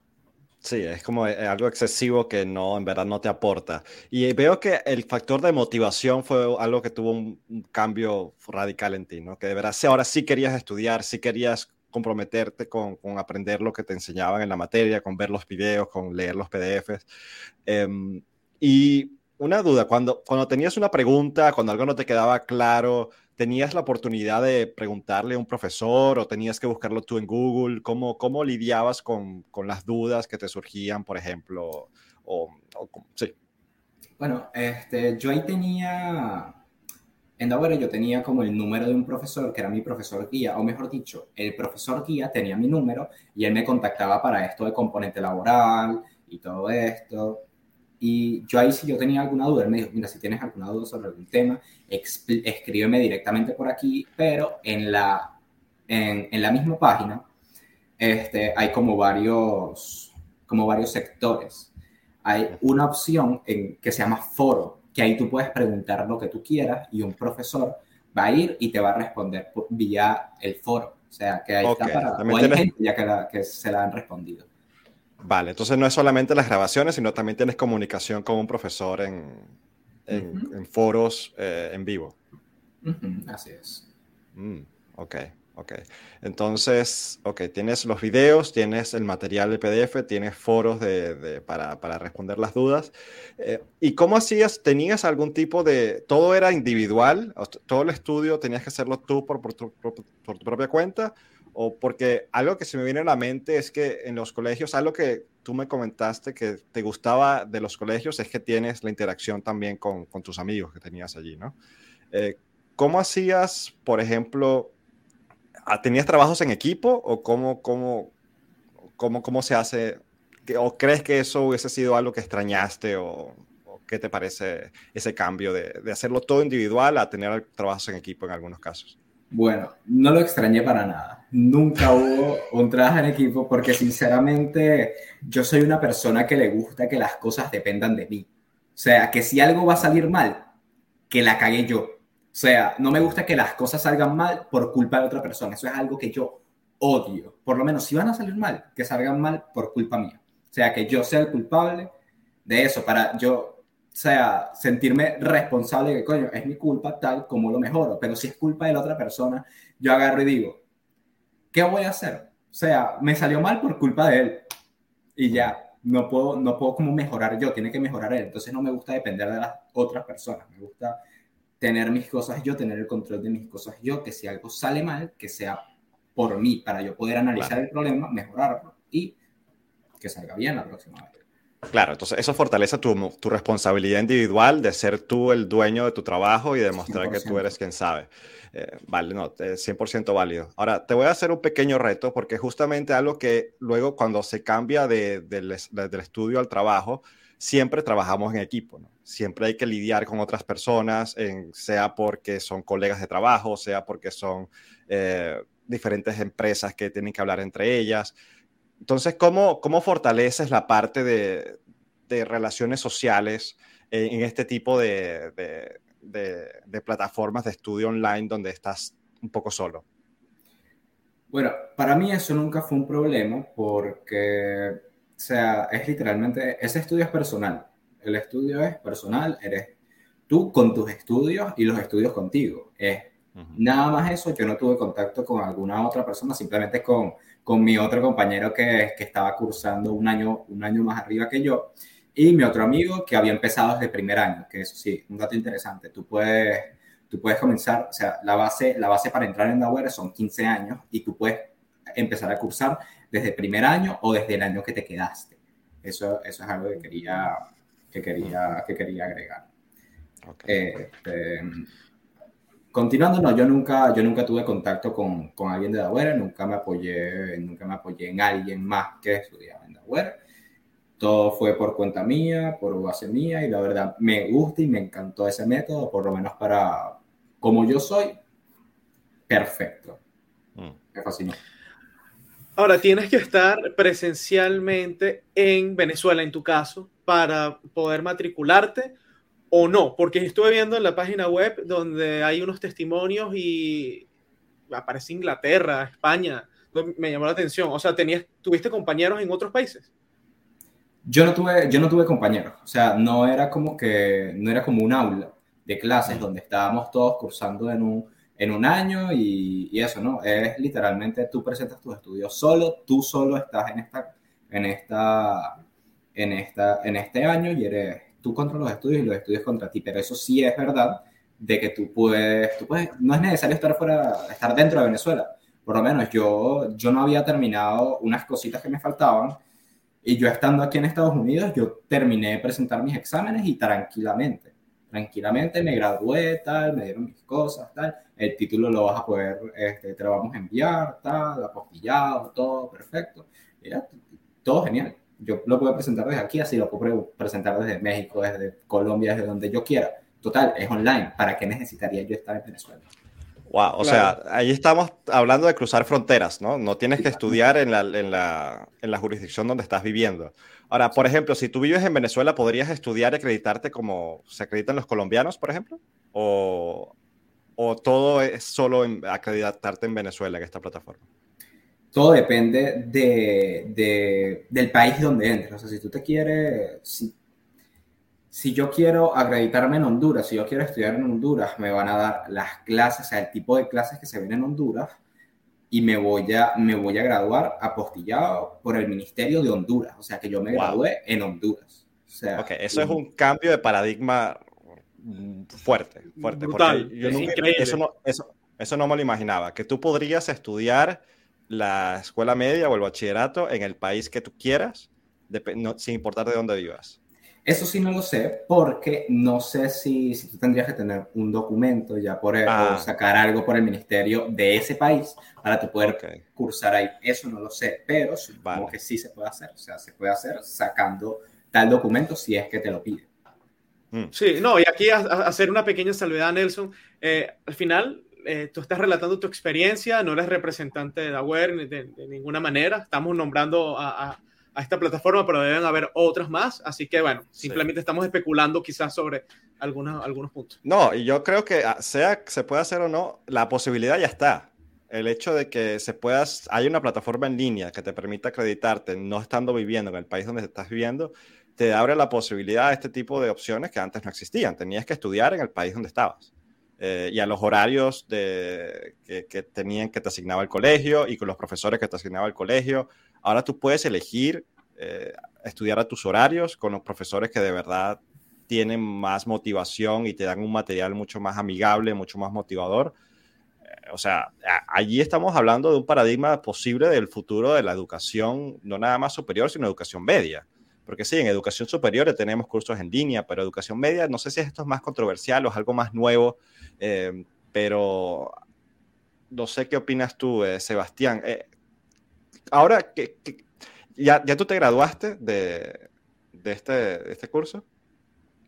Sí, es como eh, algo excesivo que no, en verdad no te aporta. Y veo que el factor de motivación fue algo que tuvo un, cambio radical en ti, ¿no? Que de verdad, ahora sí querías estudiar, sí querías comprometerte con, con, aprender lo que te enseñaban en la materia, con ver los videos, con leer los PDFs. Em, y una duda, cuando, cuando tenías una pregunta, cuando algo no te quedaba claro, ¿tenías la oportunidad de preguntarle a un profesor o tenías que buscarlo tú en Google? ¿Cómo, cómo lidiabas con, con las dudas que te surgían, por ejemplo? O, sí. Bueno, este, yo ahí tenía, en Dauer yo tenía como el número de un profesor que era mi profesor guía, o mejor dicho, el profesor guía tenía mi número y él me contactaba para esto de componente laboral y todo esto. Y yo ahí si yo tenía alguna duda, él me dijo, mira, si tienes alguna duda sobre algún tema, escríbeme directamente por aquí, pero en la, en, en, la misma página este, hay como varios, como varios sectores. Hay una opción en, que se llama foro, que ahí tú puedes preguntar lo que tú quieras y un profesor va a ir y te va a responder vía el foro. O sea, que ahí está para... O hay gente ya que, la, que se la han respondido. Vale, entonces no es solamente las grabaciones, sino también tienes comunicación con un profesor en, en, foros eh, en vivo. Así es. Mm, ok, ok. Entonces, ok, tienes los videos, tienes el material de PDF, tienes foros de, de, para, para, responder las dudas. Eh, ¿Y cómo hacías? ¿Tenías algún tipo de... ¿Todo era individual? ¿Todo el estudio tenías que hacerlo tú por, por, tu, por tu propia cuenta? O porque algo que se me viene a la mente es que en los colegios, algo que tú me comentaste que te gustaba de los colegios es que tienes la interacción también con, con tus amigos que tenías allí, ¿no? Eh, ¿Cómo hacías, por ejemplo, ah, tenías trabajos en equipo o cómo, cómo, cómo, cómo se hace? ¿O crees que eso hubiese sido algo que extrañaste o, o qué te parece ese cambio de, de hacerlo todo individual a tener trabajos en equipo en algunos casos? Bueno, no lo extrañé para nada. Nunca hubo un trabajo en equipo porque sinceramente yo soy una persona que le gusta que las cosas dependan de mí. O sea, que si algo va a salir mal, que la cague yo. O sea, no me gusta que las cosas salgan mal por culpa de otra persona. Eso es algo que yo odio. Por lo menos si van a salir mal, que salgan mal por culpa mía. O sea, que yo sea el culpable de eso para yo sea, sentirme responsable de que, coño, es mi culpa tal como lo mejoro, pero si es culpa de la otra persona, yo agarro y digo, ¿qué voy a hacer? O sea, me salió mal por culpa de él y ya, no puedo, no puedo como mejorar yo, tiene que mejorar él, entonces no me gusta depender de las otras personas, me gusta tener mis cosas yo, tener el control de mis cosas yo, que si algo sale mal, que sea por mí, para yo poder analizar el problema, mejorarlo y que salga bien la próxima vez. Claro, entonces eso fortalece tu, tu, responsabilidad individual de ser tú el dueño de tu trabajo y demostrar que tú eres quien sabe. Eh, vale, no, es 100% válido. Ahora, te voy a hacer un pequeño reto porque justamente algo que luego cuando se cambia de, de, de, del estudio al trabajo, siempre trabajamos en equipo, ¿no? Siempre hay que lidiar con otras personas, en, sea porque son colegas de trabajo, sea porque son eh, diferentes empresas que tienen que hablar entre ellas. Entonces, ¿cómo, cómo fortaleces la parte de, de relaciones sociales en, en este tipo de, de, de, plataformas de estudio online donde estás un poco solo? Bueno, para mí eso nunca fue un problema porque, o sea, es literalmente, ese estudio es personal. El estudio es personal, eres tú con tus estudios y los estudios contigo. Es nada más eso, yo no tuve contacto con alguna otra persona, simplemente con, con mi otro compañero que, que estaba cursando un año, un año más arriba que yo y mi otro amigo que había empezado desde primer año, que eso sí, un dato interesante, tú puedes tú puedes comenzar, o sea, la base, la base para entrar en Daware son 15 años y tú puedes empezar a cursar desde el primer año o desde el año que te quedaste. Eso, eso es algo que quería, que quería, que quería agregar. Este, continuando, no, yo nunca, yo nunca tuve contacto con, con alguien de Daware, nunca me apoyé, nunca me apoyé en alguien más que estudiaba en Daware. Todo fue por cuenta mía, por base mía, y la verdad me gusta y me encantó ese método, por lo menos para, como yo soy, perfecto. Mm. Me fascinó. Ahora, tienes que estar presencialmente en Venezuela, en tu caso, para poder matricularte o no, porque estuve viendo en la página web donde hay unos testimonios y aparece Inglaterra, España, me llamó la atención. O sea, tenías, ¿tuviste compañeros en otros países? Yo no tuve, yo no tuve compañeros, o sea, no era como que, no era como un aula de clases donde estábamos todos cursando en un, en un año y, y, eso, ¿no? Es literalmente tú presentas tus estudios solo, tú solo estás en esta, en esta, en esta, en este año y eres tú contra los estudios y los estudios contra ti, pero eso sí es verdad de que tú puedes, tú puedes, no es necesario estar fuera, estar dentro de Venezuela. Por lo menos yo, yo no había terminado unas cositas que me faltaban y yo estando aquí en Estados Unidos, yo terminé de presentar mis exámenes y tranquilamente tranquilamente me gradué, tal, me dieron mis cosas, tal, el título lo vas a poder, este, te lo vamos a enviar, tal, apostillado, todo perfecto, ya, todo genial. Yo lo puedo presentar desde aquí, así lo puedo presentar desde México, desde Colombia, desde donde yo quiera. Total, es online. ¿Para qué necesitaría yo estar en Venezuela? Wow, o sea, ahí estamos hablando de cruzar fronteras, ¿no? No tienes que estudiar en la, en la, en la jurisdicción donde estás viviendo. Ahora, por ejemplo, si tú vives en Venezuela, ¿podrías estudiar y acreditarte como se acreditan los colombianos, por ejemplo? ¿O, o todo es solo en acreditarte en Venezuela, en esta plataforma? Todo depende de, de, del país donde entres. O sea, si tú te quieres, si, si yo quiero acreditarme en Honduras, si yo quiero estudiar en Honduras, me van a dar las clases, o sea, el tipo de clases que se ven en Honduras, y me voy a, me voy a graduar apostillado por el Ministerio de Honduras. O sea, que yo me gradué en Honduras. O sea, ok, eso es un cambio de paradigma fuerte, fuerte. Brutal, yo eso, no, eso, eso no me lo imaginaba, que tú podrías estudiar la escuela media o el bachillerato en el país que tú quieras, sin importar de dónde vivas. Eso sí no lo sé porque no sé si, si tú tendrías que tener un documento ya por ah. o sacar algo por el ministerio de ese país para tu poder cursar ahí. Eso no lo sé, pero supongo que sí se puede hacer. O sea, se puede hacer sacando tal documento si es que te lo pide. Mm. Sí, no, y aquí a, hacer una pequeña salvedad, Nelson. Eh, al final, eh, tú estás relatando tu experiencia, no eres representante de Daware de, de, ninguna manera. Estamos nombrando a a esta plataforma, pero deben haber otras más. Así que bueno, simplemente estamos especulando quizás sobre algunos, algunos puntos. No, y yo creo que ah, sea se puede hacer o no, la posibilidad ya está. El hecho de que se puedas, hay una plataforma en línea que te permita acreditarte no estando viviendo en el país donde estás viviendo, te abre la posibilidad a este tipo de opciones que antes no existían. Tenías que estudiar en el país donde estabas. Eh, y a los horarios de, que, tenían que te asignaba el colegio y con los profesores que te asignaba el colegio. Ahora tú puedes elegir eh, estudiar a tus horarios con los profesores que de verdad tienen más motivación y te dan un material mucho más amigable, mucho más motivador. Eh, o sea, allí estamos hablando de un paradigma posible del futuro de la educación, no nada más superior, sino educación media. Porque sí, en educación superior tenemos cursos en línea, pero educación media, no sé si esto es más controversial o es algo más nuevo, eh, pero no sé qué opinas tú, Sebastián. ahora, ¿qué, qué ¿Ya, ¿Ya tú te graduaste de, de, este, este curso?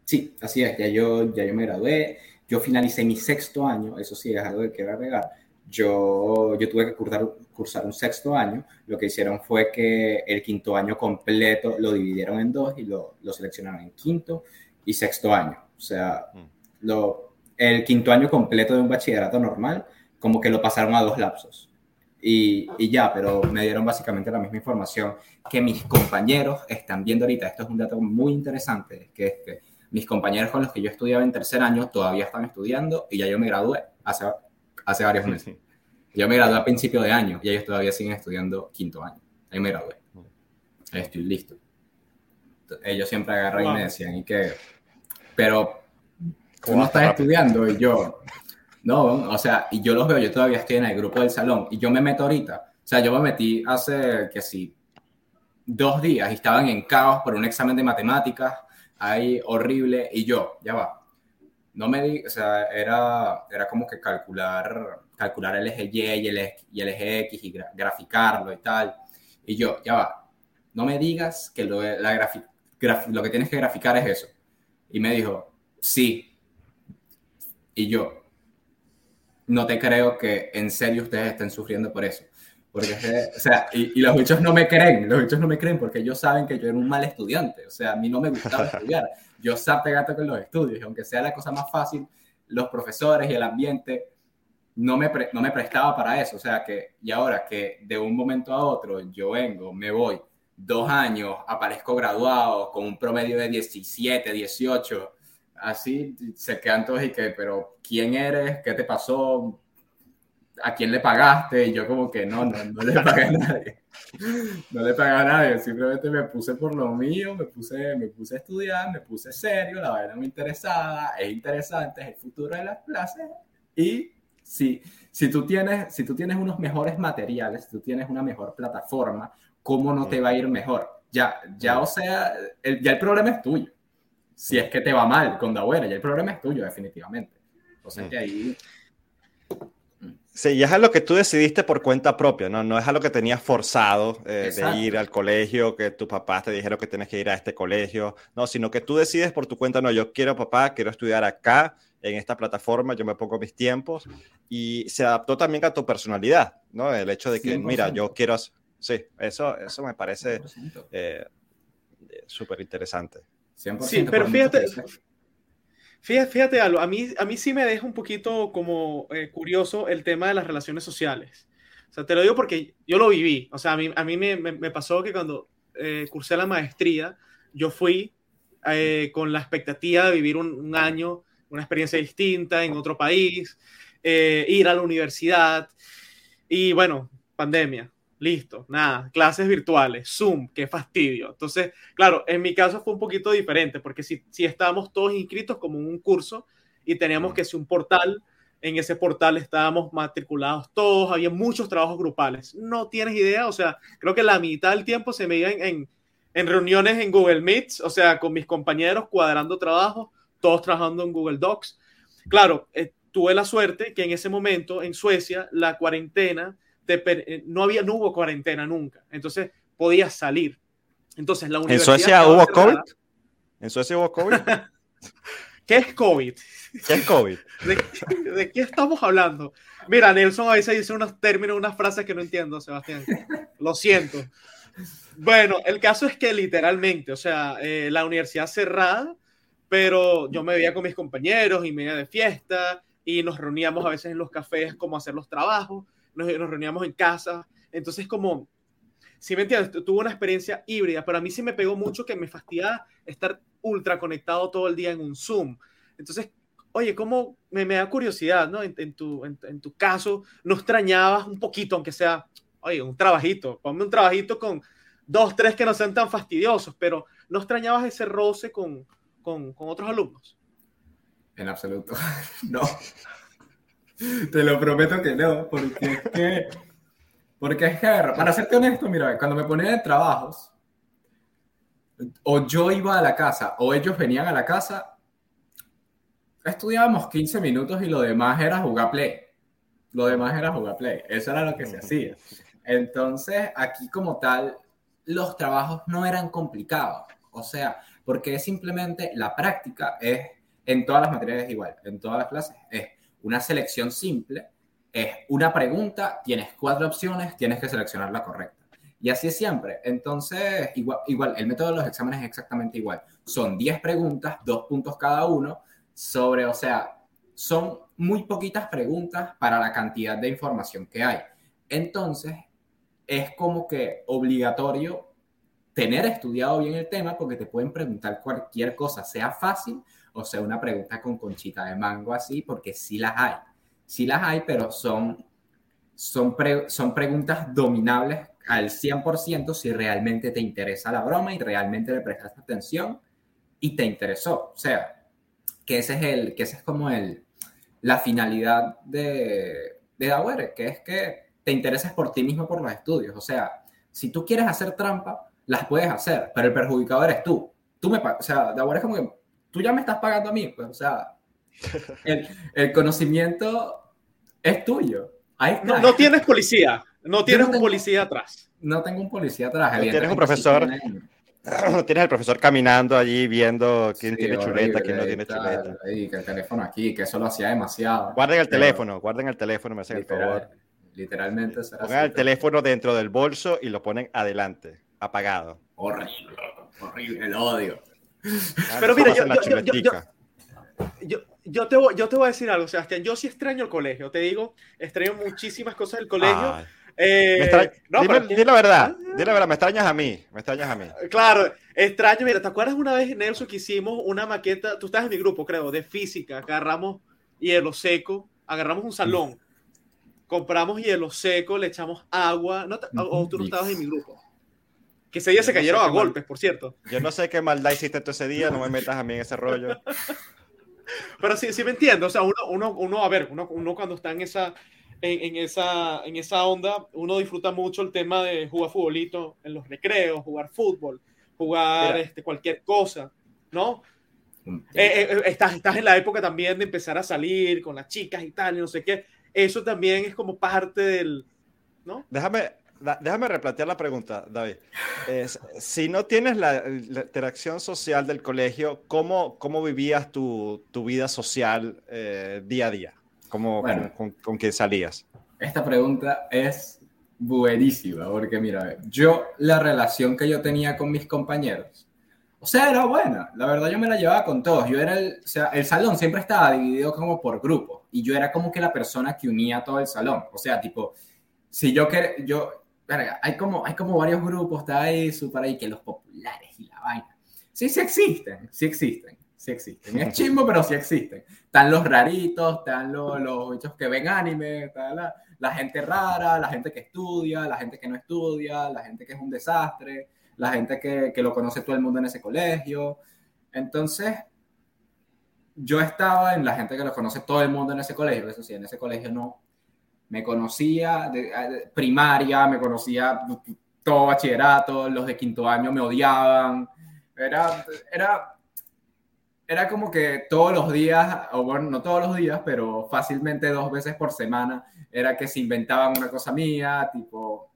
Sí, así es, ya yo, ya yo me gradué, yo finalicé mi sexto año, eso sí es algo que quiero agregar, yo, yo tuve que cursar, cursar un sexto año, lo que hicieron fue que el quinto año completo lo dividieron en dos y lo, lo seleccionaron en quinto y sexto año, o sea, mm. lo, el quinto año completo de un bachillerato normal, como que lo pasaron a dos lapsos y, y, ya, pero me dieron básicamente la misma información que mis compañeros están viendo ahorita. Esto es un dato muy interesante, que es que mis compañeros con los que yo estudiaba en tercer año todavía están estudiando y ya yo me gradué hace, hace varios meses. Yo me gradué a principio de año y ellos todavía siguen estudiando quinto año. Ahí me gradué. Estoy listo. Ellos siempre agarran y me decían, y que, pero tú no estás estudiando y yo, no, o sea, y yo los veo, yo todavía estoy en el grupo del salón y yo me meto ahorita, o sea, yo me metí hace que sí, dos días y estaban en caos por un examen de matemáticas, ahí horrible, y yo, ya va, no me di, o sea, era, era como que calcular, calcular el eje Y y el eje, y el eje X y graficarlo y tal, y yo, ya va, no me digas que lo, la lo que tienes que graficar es eso. Y me dijo, sí. Y yo, no te creo que en serio ustedes estén sufriendo por eso. Porque, o sea, y, los bichos no me creen, los bichos no me creen porque ellos saben que yo era un mal estudiante. O sea, a mí no me gustaba estudiar. Yo sabe gato con los estudios. Y aunque sea la cosa más fácil, los profesores y el ambiente no me, no me prestaba para eso. O sea, que, y ahora que de un momento a otro yo vengo, me voy dos años, aparezco graduado con un promedio de 17, 18 así se quedan todos y que, pero ¿quién eres? ¿Qué te pasó? ¿A quién le pagaste? Y yo como que no, no, no le pagué a nadie. No le pagué a nadie, simplemente me puse por lo mío, me puse, me puse a estudiar, me puse serio, la verdad me interesaba, es interesante, es el futuro de las clases y si, si, tú tienes, si tú tienes unos mejores materiales, si tú tienes una mejor plataforma, ¿cómo no te va a ir mejor? Ya, ya o sea, el, ya el problema es tuyo si es que te va mal con Dawera, ya el problema es tuyo, definitivamente. Sea que ahí... Sí, ya es algo que tú decidiste por cuenta propia, ¿no? No es algo que tenías forzado eh, de ir al colegio, que tus papás te dijeron que tienes que ir a este colegio, no, sino que tú decides por tu cuenta, no, yo quiero papá, quiero estudiar acá, en esta plataforma, yo me pongo mis tiempos y se adaptó también a tu personalidad, ¿no? El hecho de que, mira, yo quiero... Sí, eso, eso me parece eh, súper interesante. sí, pero fíjate, fíjate, fíjate algo, a mí, a mí sí me deja un poquito como eh, curioso el tema de las relaciones sociales. O sea, te lo digo porque yo lo viví. O sea, a mí, a mí me, pasó que cuando eh, cursé la maestría, yo fui eh, con la expectativa de vivir un, año, una experiencia distinta en otro país, ir a la universidad. Y bueno, pandemia listo, nada, clases virtuales, Zoom, qué fastidio. Entonces, claro, en mi caso fue un poquito diferente, porque si, si estábamos todos inscritos como en un curso y teníamos que hacer un portal, en ese portal estábamos matriculados todos, había muchos trabajos grupales. No tienes idea, o sea, creo que la mitad del tiempo se me iba en, en, reuniones en Google Meets, o sea, con mis compañeros cuadrando trabajo, todos trabajando en Google Docs. Claro, eh, tuve la suerte que en ese momento en Suecia la cuarentena eh, no, había, no hubo cuarentena nunca, entonces podías salir. Entonces la universidad... ¿En Suecia hubo COVID? ¿En Suecia hubo COVID? ¿Qué es COVID? ¿Qué es COVID? ¿De, qué estamos hablando? Mira, Nelson a veces dice unos términos, unas frases que no entiendo, Sebastián. Lo siento. Bueno, el caso es que literalmente, o sea, eh, la universidad cerrada, pero yo me veía con mis compañeros y me iba de fiesta y nos reuníamos a veces en los cafés como hacer los trabajos nos, reuníamos en casa. Entonces, como, si me entiendes, tuve una experiencia híbrida, pero a mí sí me pegó mucho que me fastidiaba estar ultra conectado todo el día en un Zoom. Entonces, oye, ¿cómo me, me da curiosidad, ¿no? En, tu, en, tu caso, ¿no extrañabas un poquito, aunque sea, oye, un trabajito? Ponme un trabajito con dos, tres que no sean tan fastidiosos, pero ¿no extrañabas ese roce con, con, con otros alumnos? En absoluto, no. Te lo prometo que no, porque es que, porque es que, para serte honesto, mira, cuando me ponía en trabajos, o yo iba a la casa o ellos venían a la casa, estudiábamos 15 minutos y lo demás era jugar play. Lo demás era jugar play. Eso era lo que se hacía. Entonces, aquí como tal, los trabajos no eran complicados. O sea, porque simplemente la práctica es en todas las materias igual, en todas las clases es una selección simple es una pregunta, tienes cuatro opciones, tienes que seleccionar la correcta. Y así es siempre. Entonces, igual, el método de los exámenes es exactamente igual. Son 10 preguntas, dos puntos cada uno, sobre, o sea, son muy poquitas preguntas para la cantidad de información que hay. Entonces, es como que obligatorio tener estudiado bien el tema porque te pueden preguntar cualquier cosa, sea fácil o sea una pregunta con conchita de mango así, porque sí las hay. Sí las hay, pero son, son, son preguntas dominables al 100% si realmente te interesa la broma y realmente le prestas atención y te interesó. O sea, que ese es, el, que ese es como el, la finalidad de, de Daware, que es que te intereses por ti mismo por los estudios. O sea, si tú quieres hacer trampa, las puedes hacer, pero el perjudicado eres tú. Tú me, o sea, Daware es como que tú ya me estás pagando a mí, pues, o sea, el, el conocimiento es tuyo. no, no, tienes policía, no tienes un policía atrás. No tengo un policía atrás. No tienes un profesor. No tienes el profesor caminando allí viendo quién tiene chuleta, quién no tiene chuleta. Y que el teléfono aquí, que eso lo hacía demasiado. Guarden el teléfono, guarden el teléfono, me hacen el favor. Literalmente será Pongan el teléfono dentro del bolso y lo ponen adelante, apagado. Horrible, horrible, el odio. Ah, Pero mira, yo, yo, te voy, yo te voy a decir algo, Sebastián. Yo sí extraño el colegio, te digo, extraño muchísimas cosas del colegio. Eh, no, dime, la verdad, ah. la verdad, me extrañas a mí, me extrañas a mí. Claro, extraño, mira, ¿te acuerdas una vez, Nelson, que hicimos una maqueta, tú estás en mi grupo, creo, de física, agarramos hielo seco, agarramos un salón, compramos hielo seco, le echamos agua, no o tú no estabas en mi grupo. Que ese día se cayeron a golpes, por cierto. Yo no sé qué maldad hiciste tú ese día, no me metas a mí en ese rollo. Pero sí, sí me entiendo. O sea, uno, uno, uno a ver, uno, uno cuando está en esa, en, esa, en esa onda, uno disfruta mucho el tema de jugar futbolito en los recreos, jugar fútbol, jugar este, cualquier cosa, ¿no? Eh, eh, eh, estás, estás en la época también de empezar a salir con las chicas y tal, y no sé qué. Eso también es como parte del, ¿no? Déjame, déjame replantear la pregunta, David. si no tienes la, interacción social del colegio, ¿cómo, cómo vivías tu, tu vida social eh, día a día? ¿Cómo, con, con, qué salías? Esta pregunta es buenísima, porque mira, yo la relación que yo tenía con mis compañeros, o sea, era buena. La verdad, yo me la llevaba con todos. Yo era el, o sea, el salón siempre estaba dividido como por grupos y yo era como que la persona que unía todo el salón. O sea, tipo, si yo quería, yo, hay como, hay como varios grupos, está ahí, súper ahí, que los populares y la vaina. Sí, sí existen, sí existen, sí existen. Es chimbo, pero sí existen. Están los raritos, están los, los bichos que ven anime, está la, la, gente rara, la gente que estudia, la gente que no estudia, la gente que es un desastre, la gente que, que lo conoce todo el mundo en ese colegio. Entonces, yo estaba en la gente que lo conoce todo el mundo en ese colegio, eso sí, en ese colegio no, me conocía de, primaria, me conocía todo bachillerato, los de quinto año me odiaban. Era, era, era como que todos los días, o bueno, no todos los días, pero fácilmente dos veces por semana, era que se inventaban una cosa mía, tipo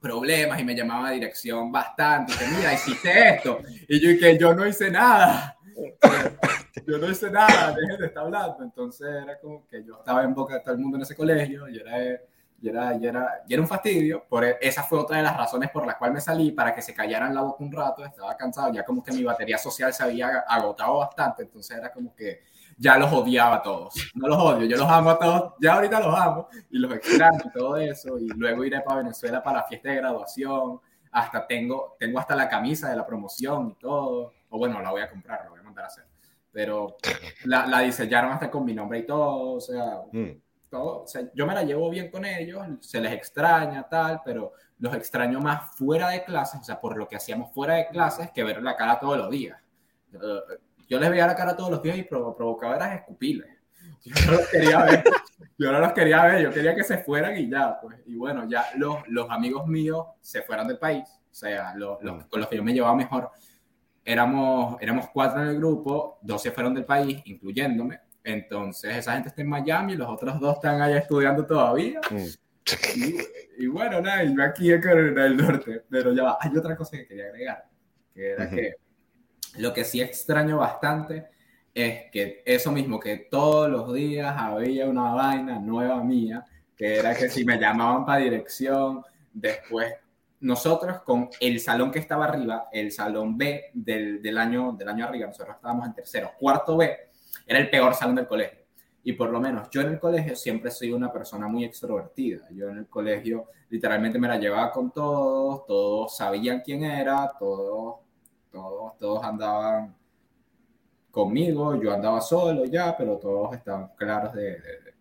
problemas y me llamaban a dirección bastante, que mira, hiciste esto, y yo que yo no hice nada yo no hice nada, dejen de estar hablando. Entonces era como que yo estaba en boca de todo el mundo en ese colegio y era, y era, y era, y era un fastidio. Por, e, esa fue otra de las razones por las cuales me salí, para que se callaran la boca un rato. Estaba cansado, ya como que mi batería social se había agotado bastante. Entonces era como que ya los odiaba a todos. No los odio, yo los amo a todos. Ya ahorita los amo y los extraño y todo eso. Y luego iré para Venezuela para la fiesta de graduación. Hasta tengo, tengo hasta la camisa de la promoción y todo. O bueno, la voy a comprar, la voy a mandar a hacer pero la, la diseñaron hasta con mi nombre y todo, o sea, mm. todo, o sea, yo me la llevo bien con ellos, se les extraña, tal, pero los extraño más fuera de clases, o sea, por lo que hacíamos fuera de clases, que ver la cara todos los días. Yo les veía la cara todos los días y provocaba era escupirles. Yo no los quería ver, yo no los quería ver, yo quería que se fueran y ya, pues. Y bueno, ya los, los amigos míos se fueron del país, o sea, los, los, mm. con los que yo me llevaba mejor, éramos, éramos cuatro en el grupo, dos se fueron del país, incluyéndome. Entonces, esa gente está en Miami, los otros dos están allá estudiando todavía. Mm. Y, bueno, nada, yo aquí en Carolina del Norte. Pero ya va, hay otra cosa que quería agregar, que era que lo que sí extraño bastante es que eso mismo, que todos los días había una vaina nueva mía, que era que si me llamaban para dirección, después nosotros con el salón que estaba arriba, el salón B del, del, año, del año arriba, nosotros estábamos en tercero, cuarto B, era el peor salón del colegio. Y por lo menos yo en el colegio siempre soy una persona muy extrovertida. Yo en el colegio literalmente me la llevaba con todos, todos sabían quién era, todos, todos, todos andaban conmigo, yo andaba solo ya, pero todos estaban claros de, de,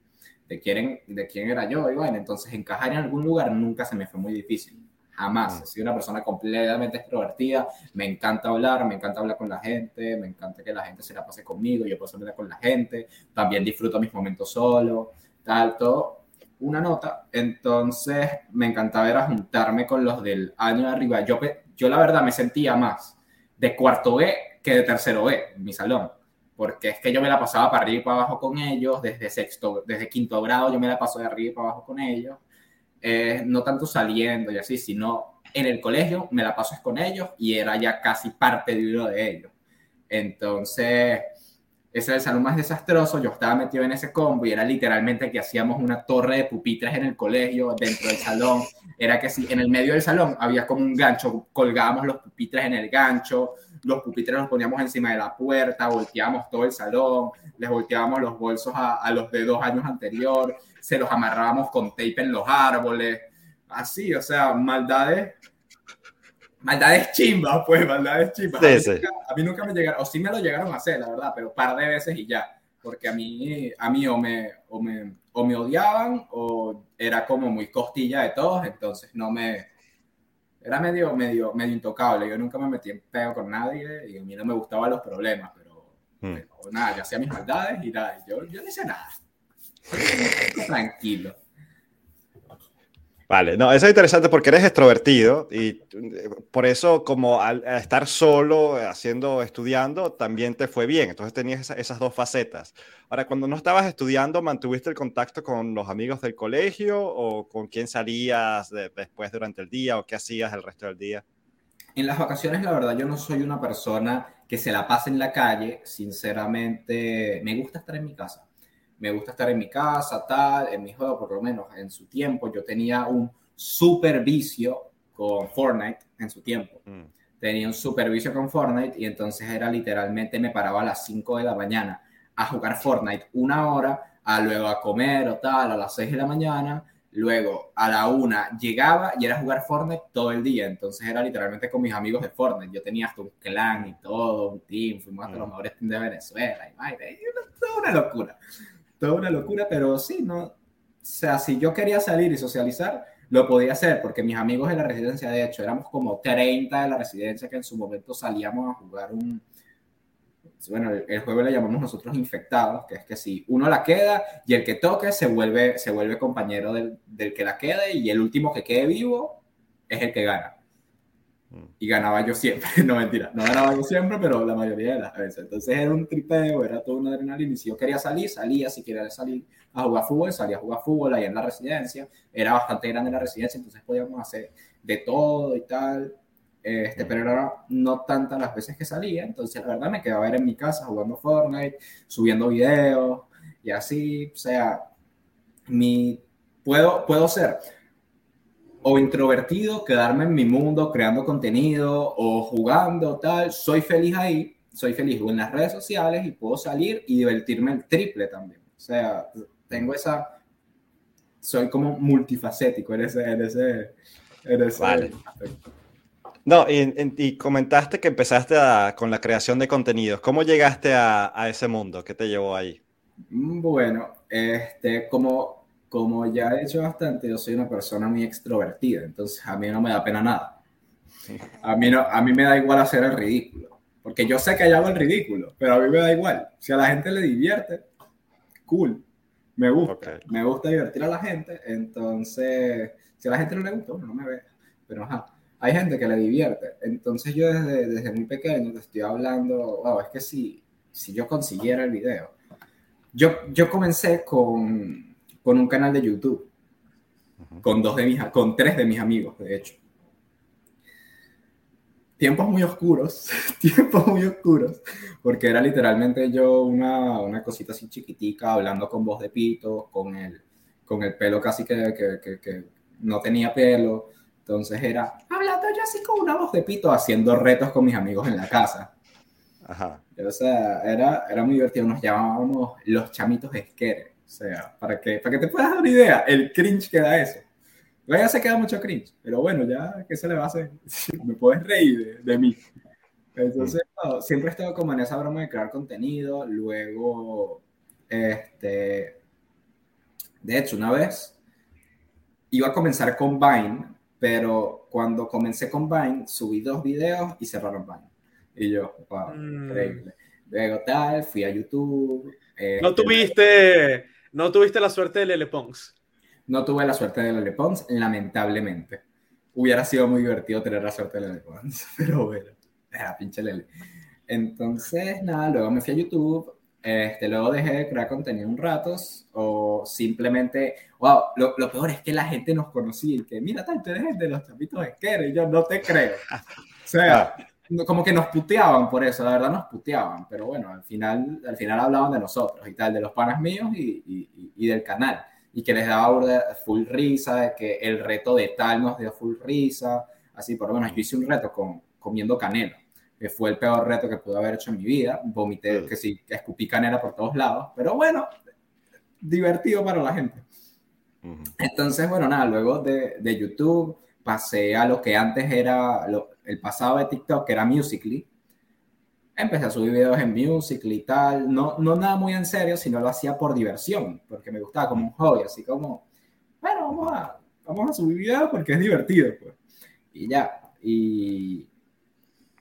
de, quién, de quién era yo. Y bueno, entonces encajar en algún lugar nunca se me fue muy difícil. Jamás. He sido una persona completamente extrovertida. Me encanta hablar, me encanta hablar con la gente, me encanta que la gente se la pase conmigo, yo puedo hablar con la gente. También disfruto mis momentos solo, tal, todo. Una nota. Entonces me encantaba era juntarme con los del año de arriba. Yo, yo la verdad me sentía más de cuarto B que de tercero B en mi salón. Porque es que yo me la pasaba para arriba y para abajo con ellos, desde sexto, desde quinto grado yo me la paso de arriba y para abajo con ellos no tanto saliendo y así, sino en el colegio me la paso con ellos y era ya casi parte de uno de ellos. Entonces, ese era el salón más desastroso, yo estaba metido en ese combo y era literalmente que hacíamos una torre de pupitres en el colegio, dentro del salón, era que si en el medio del salón había como un gancho, colgábamos los pupitres en el gancho, los pupitres los poníamos encima de la puerta, volteábamos todo el salón, les volteábamos los bolsos a, a los de dos años anterior, se los amarrábamos con tape en los árboles, así, o sea, maldades, maldades chimbas, pues, maldades chimbas. Sí, a, mí sí. nunca, a, mí nunca, me llegaron, o sí me lo llegaron a hacer, la verdad, pero un par de veces y ya, porque a mí, a mí o me, o me, o me odiaban o era como muy costilla de todos, entonces no me... Era medio, medio, medio intocable. Yo nunca me metí en peo con nadie y a mí no me gustaban los problemas, pero, Hmm. pero nada, yo hacía mis maldades y nada, yo, yo no hice nada. Tranquilo. Vale, no, eso es interesante porque eres extrovertido y eh, por eso como al, al estar solo eh, haciendo, estudiando, también te fue bien. Entonces tenías esa, esas dos facetas. Ahora, cuando no estabas estudiando, ¿mantuviste el contacto con los amigos del colegio o con quién salías de, después durante el día o qué hacías el resto del día? En las vacaciones, la verdad, yo no soy una persona que se la pase en la calle. Sinceramente, me gusta estar en mi casa me gusta estar en mi casa, tal, en mi juego, por lo menos en su tiempo. Yo tenía un super vicio con Fortnite en su tiempo. Mm. Tenía un super vicio con Fortnite y entonces era literalmente, me paraba a las 5 de la mañana a jugar Fortnite una hora, a luego a comer o tal, a las 6 de la mañana, luego a la una llegaba y era jugar Fortnite todo el día. Entonces era literalmente con mis amigos de Fortnite. Yo tenía hasta un clan y todo, un team, fuimos hasta mm. los mejores teams de Venezuela y, madre, una locura toda una locura, pero sí, ¿no? O sea, si yo quería salir y socializar, lo podía hacer, porque mis amigos de la residencia, de hecho, éramos como 30 de la residencia que en su momento salíamos a jugar un... Bueno, el juego le llamamos nosotros infectados, que es que si uno la queda y el que toque se vuelve, se vuelve compañero del, del que la quede y el último que quede vivo es el que gana y ganaba yo siempre, no mentira, no ganaba yo siempre, pero la mayoría de las veces. Entonces era un tripeo, era todo una adrenalina. Y si yo quería salir, salía. Si quería salir a jugar fútbol, salía a jugar fútbol ahí en la residencia. Era bastante grande la residencia, entonces podíamos hacer de todo y tal. Este, pero era no tantas las veces que salía. Entonces, la verdad, me quedaba en mi casa jugando Fortnite, subiendo videos y así. O sea, mi, puedo, puedo ser o introvertido, quedarme en mi mundo creando contenido o jugando, tal, soy feliz ahí, soy feliz en las redes sociales y puedo salir y divertirme el triple también. O sea, tengo esa, soy como multifacético en ese, en ese, en ese vale. No, y, y, comentaste que empezaste a, con la creación de contenidos. ¿Cómo llegaste a, a ese mundo? ¿Qué te llevó ahí? Bueno, este, como como ya he dicho bastante, yo soy una persona muy extrovertida, entonces a mí no me da pena nada. A mí, no, a mí me da igual hacer el ridículo, porque yo sé que yo hago el ridículo, pero a mí me da igual. Si a la gente le divierte, cool, me gusta, okay. me gusta divertir a la gente, entonces, si a la gente no le gusta, bueno, no me ve, pero ajá. Hay gente que le divierte, entonces yo desde, desde muy pequeño te estoy hablando, wow, es que si, si yo consiguiera el video, yo, yo comencé con, con un canal de YouTube, uh -huh. con, dos de mis, con tres de mis amigos, de hecho. Tiempos muy oscuros, tiempos muy oscuros, porque era literalmente yo una, una cosita así chiquitica, hablando con voz de pito, con el, con el pelo casi que, que, que, que no tenía pelo, entonces era hablando yo así con una voz de pito, haciendo retos con mis amigos en la casa. Ajá. O sea, era, era muy divertido. Nos llamábamos los chamitos esqueres. O sea, para que, para que te puedas dar una idea, el cringe que da eso. Luego ya se queda mucho cringe, pero bueno, ya, ¿qué se le va a hacer? Me puedes reír de, de mí. Entonces, no, siempre he estado como en esa broma de crear contenido. Luego, este, de hecho, una vez iba a comenzar con Vine, pero cuando comencé con Vine, subí dos videos y cerraron Vine. Y yo, wow, Mm. increíble. Luego tal, fui a YouTube. este, No tuviste, no tuviste la suerte de Lele Pons. No tuve la suerte de Lele Pons, lamentablemente. Hubiera sido muy divertido tener la suerte de Lele Pons, pero bueno, era pinche Lele. Entonces, nada, luego me fui a YouTube, este, luego dejé de crear contenido un rato, o simplemente, wow, lo, lo peor es que la gente nos conocía y que, mira, tal, tú eres el de los chapitos esqueros, y yo no te creo. O sea, no- como que nos puteaban por eso, la verdad nos puteaban, pero bueno, al final, al final hablaban de nosotros y tal, de los panas míos y, y- y del canal, y que les daba full risa, de que el reto de tal nos dio full risa, así, por lo menos yo hice un reto con, comiendo canela, que fue el peor reto que pude haber hecho en mi vida, vomité, Mm. que sí, escupí canela por todos lados, pero bueno, divertido para la gente. Entonces, bueno, nada, luego de, de YouTube pasé a lo que antes era lo- el pasado de TikTok, que era Musical.ly. Empecé a subir videos en Musical.ly y tal, no, no nada muy en serio, sino lo hacía por diversión, porque me gustaba como un hobby, así como, bueno, vamos a, vamos a subir videos porque es divertido, pues. Y ya, y,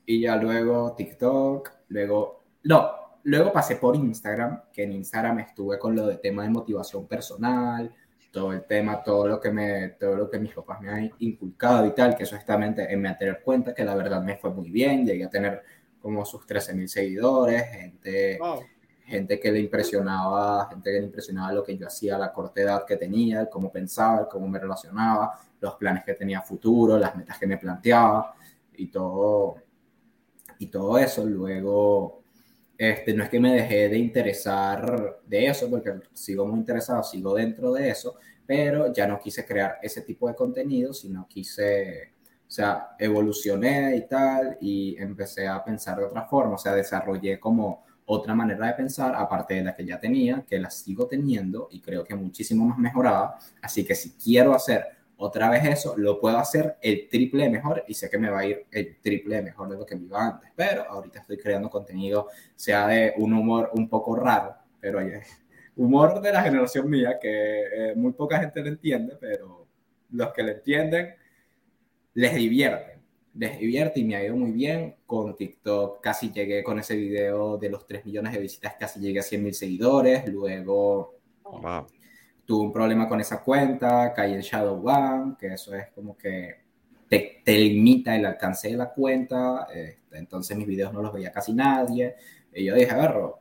y ya luego TikTok, luego, no, luego pasé por Instagram, que en Instagram estuve con lo de tema de motivación personal, todo el tema, todo lo que me, todo lo que mis papás me han inculcado y tal, que eso justamente en me a tener cuenta que la verdad me fue muy bien, llegué a tener como sus 13 mil seguidores, gente, Wow. gente que le impresionaba, gente que le impresionaba lo que yo hacía la corta edad que tenía, cómo pensaba, cómo me relacionaba, los planes que tenía a futuro, las metas que me planteaba y todo, y todo eso. Luego, este, no es que me dejé de interesar de eso, porque sigo muy interesado, sigo dentro de eso, pero ya no quise crear ese tipo de contenido, sino quise, o sea, evolucioné y tal, y empecé a pensar de otra forma, o sea, desarrollé como otra manera de pensar, aparte de la que ya tenía, que la sigo teniendo y creo que muchísimo más mejorada, así que si quiero hacer otra vez eso, lo puedo hacer el triple de mejor y sé que me va a ir el triple de mejor de lo que me iba antes, pero ahorita estoy creando contenido, sea de un humor un poco raro, pero oye, humor de la generación mía, que eh, muy poca gente lo entiende, pero los que lo entienden les divierte, les divierte y me ha ido muy bien con TikTok, casi llegué con ese video de los 3 millones de visitas, casi llegué a 100 mil seguidores, luego Wow. Tuve un problema con esa cuenta, caí en Shadow One, que eso es como que te, te limita el alcance de la cuenta, este, entonces mis videos no los veía casi nadie, y yo dije, agarro,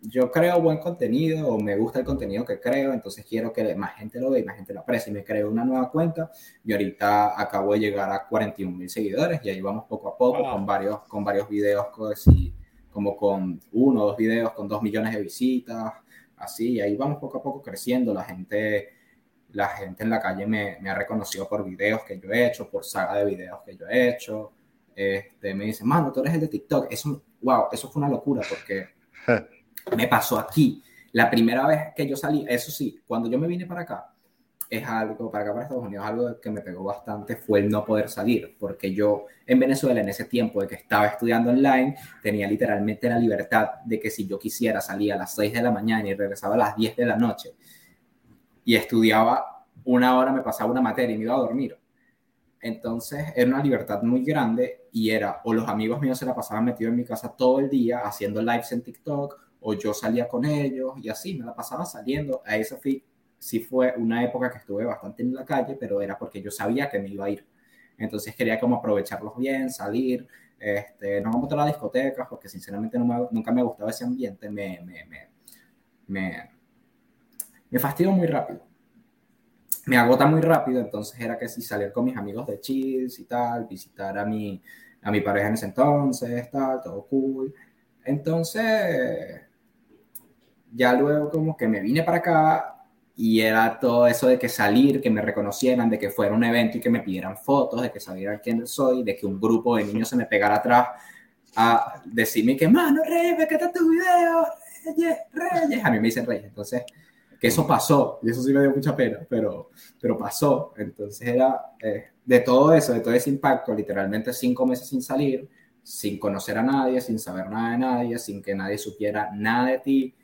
yo creo buen contenido o me gusta el contenido que creo, entonces quiero que más gente lo vea y más gente lo aprecie, y me creo una nueva cuenta, y ahorita acabo de llegar a 41 mil seguidores, y ahí vamos poco a poco Wow. con, varios, con varios videos, como con uno o dos videos con dos millones de visitas, así, y ahí vamos poco a poco creciendo. La gente, la gente en la calle me, me ha reconocido por videos que yo he hecho, por saga de videos que yo he hecho. Este, me dicen, mano, tú eres el de TikTok. Eso, wow, eso fue una locura porque me pasó aquí. La primera vez que yo salí, eso sí, cuando yo me vine para acá, es algo, para acá, para Estados Unidos, algo que me pegó bastante fue el no poder salir, porque yo en Venezuela, en ese tiempo de que estaba estudiando online, tenía literalmente la libertad de que si yo quisiera salía a las 6 de la mañana y regresaba a las 10 de la noche y estudiaba una hora, me pasaba una materia y me iba a dormir. Entonces era una libertad muy grande y era o los amigos míos se la pasaban metidos en mi casa todo el día haciendo lives en TikTok o yo salía con ellos y así me la pasaba saliendo. A esa fui, sí fue una época que estuve bastante en la calle, pero era porque yo sabía que me iba a ir. Entonces quería como aprovecharlos bien, salir, este, no vamos a las discotecas porque sinceramente no me- nunca me ha gustado ese ambiente, me, me, me, me, me fastidio muy rápido. Me agota muy rápido, entonces era que si salir con mis amigos de chills y tal, visitar a mi, a mi pareja en ese entonces, tal, todo cool. Entonces, ya luego como que me vine para acá y era todo eso de que salir, que me reconocieran, de que fuera un evento y que me pidieran fotos, de que sabieran quién soy, de que un grupo de niños se me pegara atrás a decirme que, mano, Reyes, ¿qué tal tus videos? Reyes, Reyes. A mí me dicen Reyes. Entonces, que eso pasó, y eso sí me dio mucha pena, pero, pero pasó. Entonces era eh, de todo eso, de todo ese impacto, literalmente cinco meses sin salir, sin conocer a nadie, sin saber nada de nadie, sin que nadie supiera nada de ti,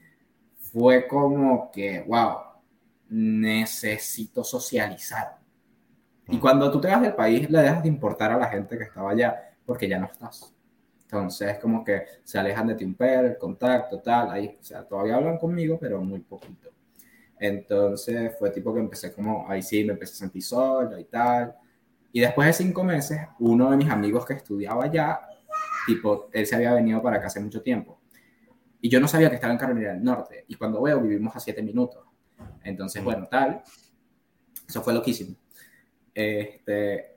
fue como que, wow, necesito socializar. Y mm. cuando tú te vas del país, le dejas de importar a la gente que estaba allá, porque ya no estás. Entonces, como que se alejan de ti un el contacto, tal, ahí, o sea, todavía hablan conmigo, pero muy poquito. Entonces, fue tipo que empecé como, ahí sí, me empecé a sentir solo y tal. Y después de cinco meses, uno de mis amigos que estudiaba allá, tipo, él se había venido para acá hace mucho tiempo. Y yo no sabía que estaba en Carolina del Norte. Y cuando veo, vivimos a siete minutos. Entonces, bueno, tal. Eso fue loquísimo. Este,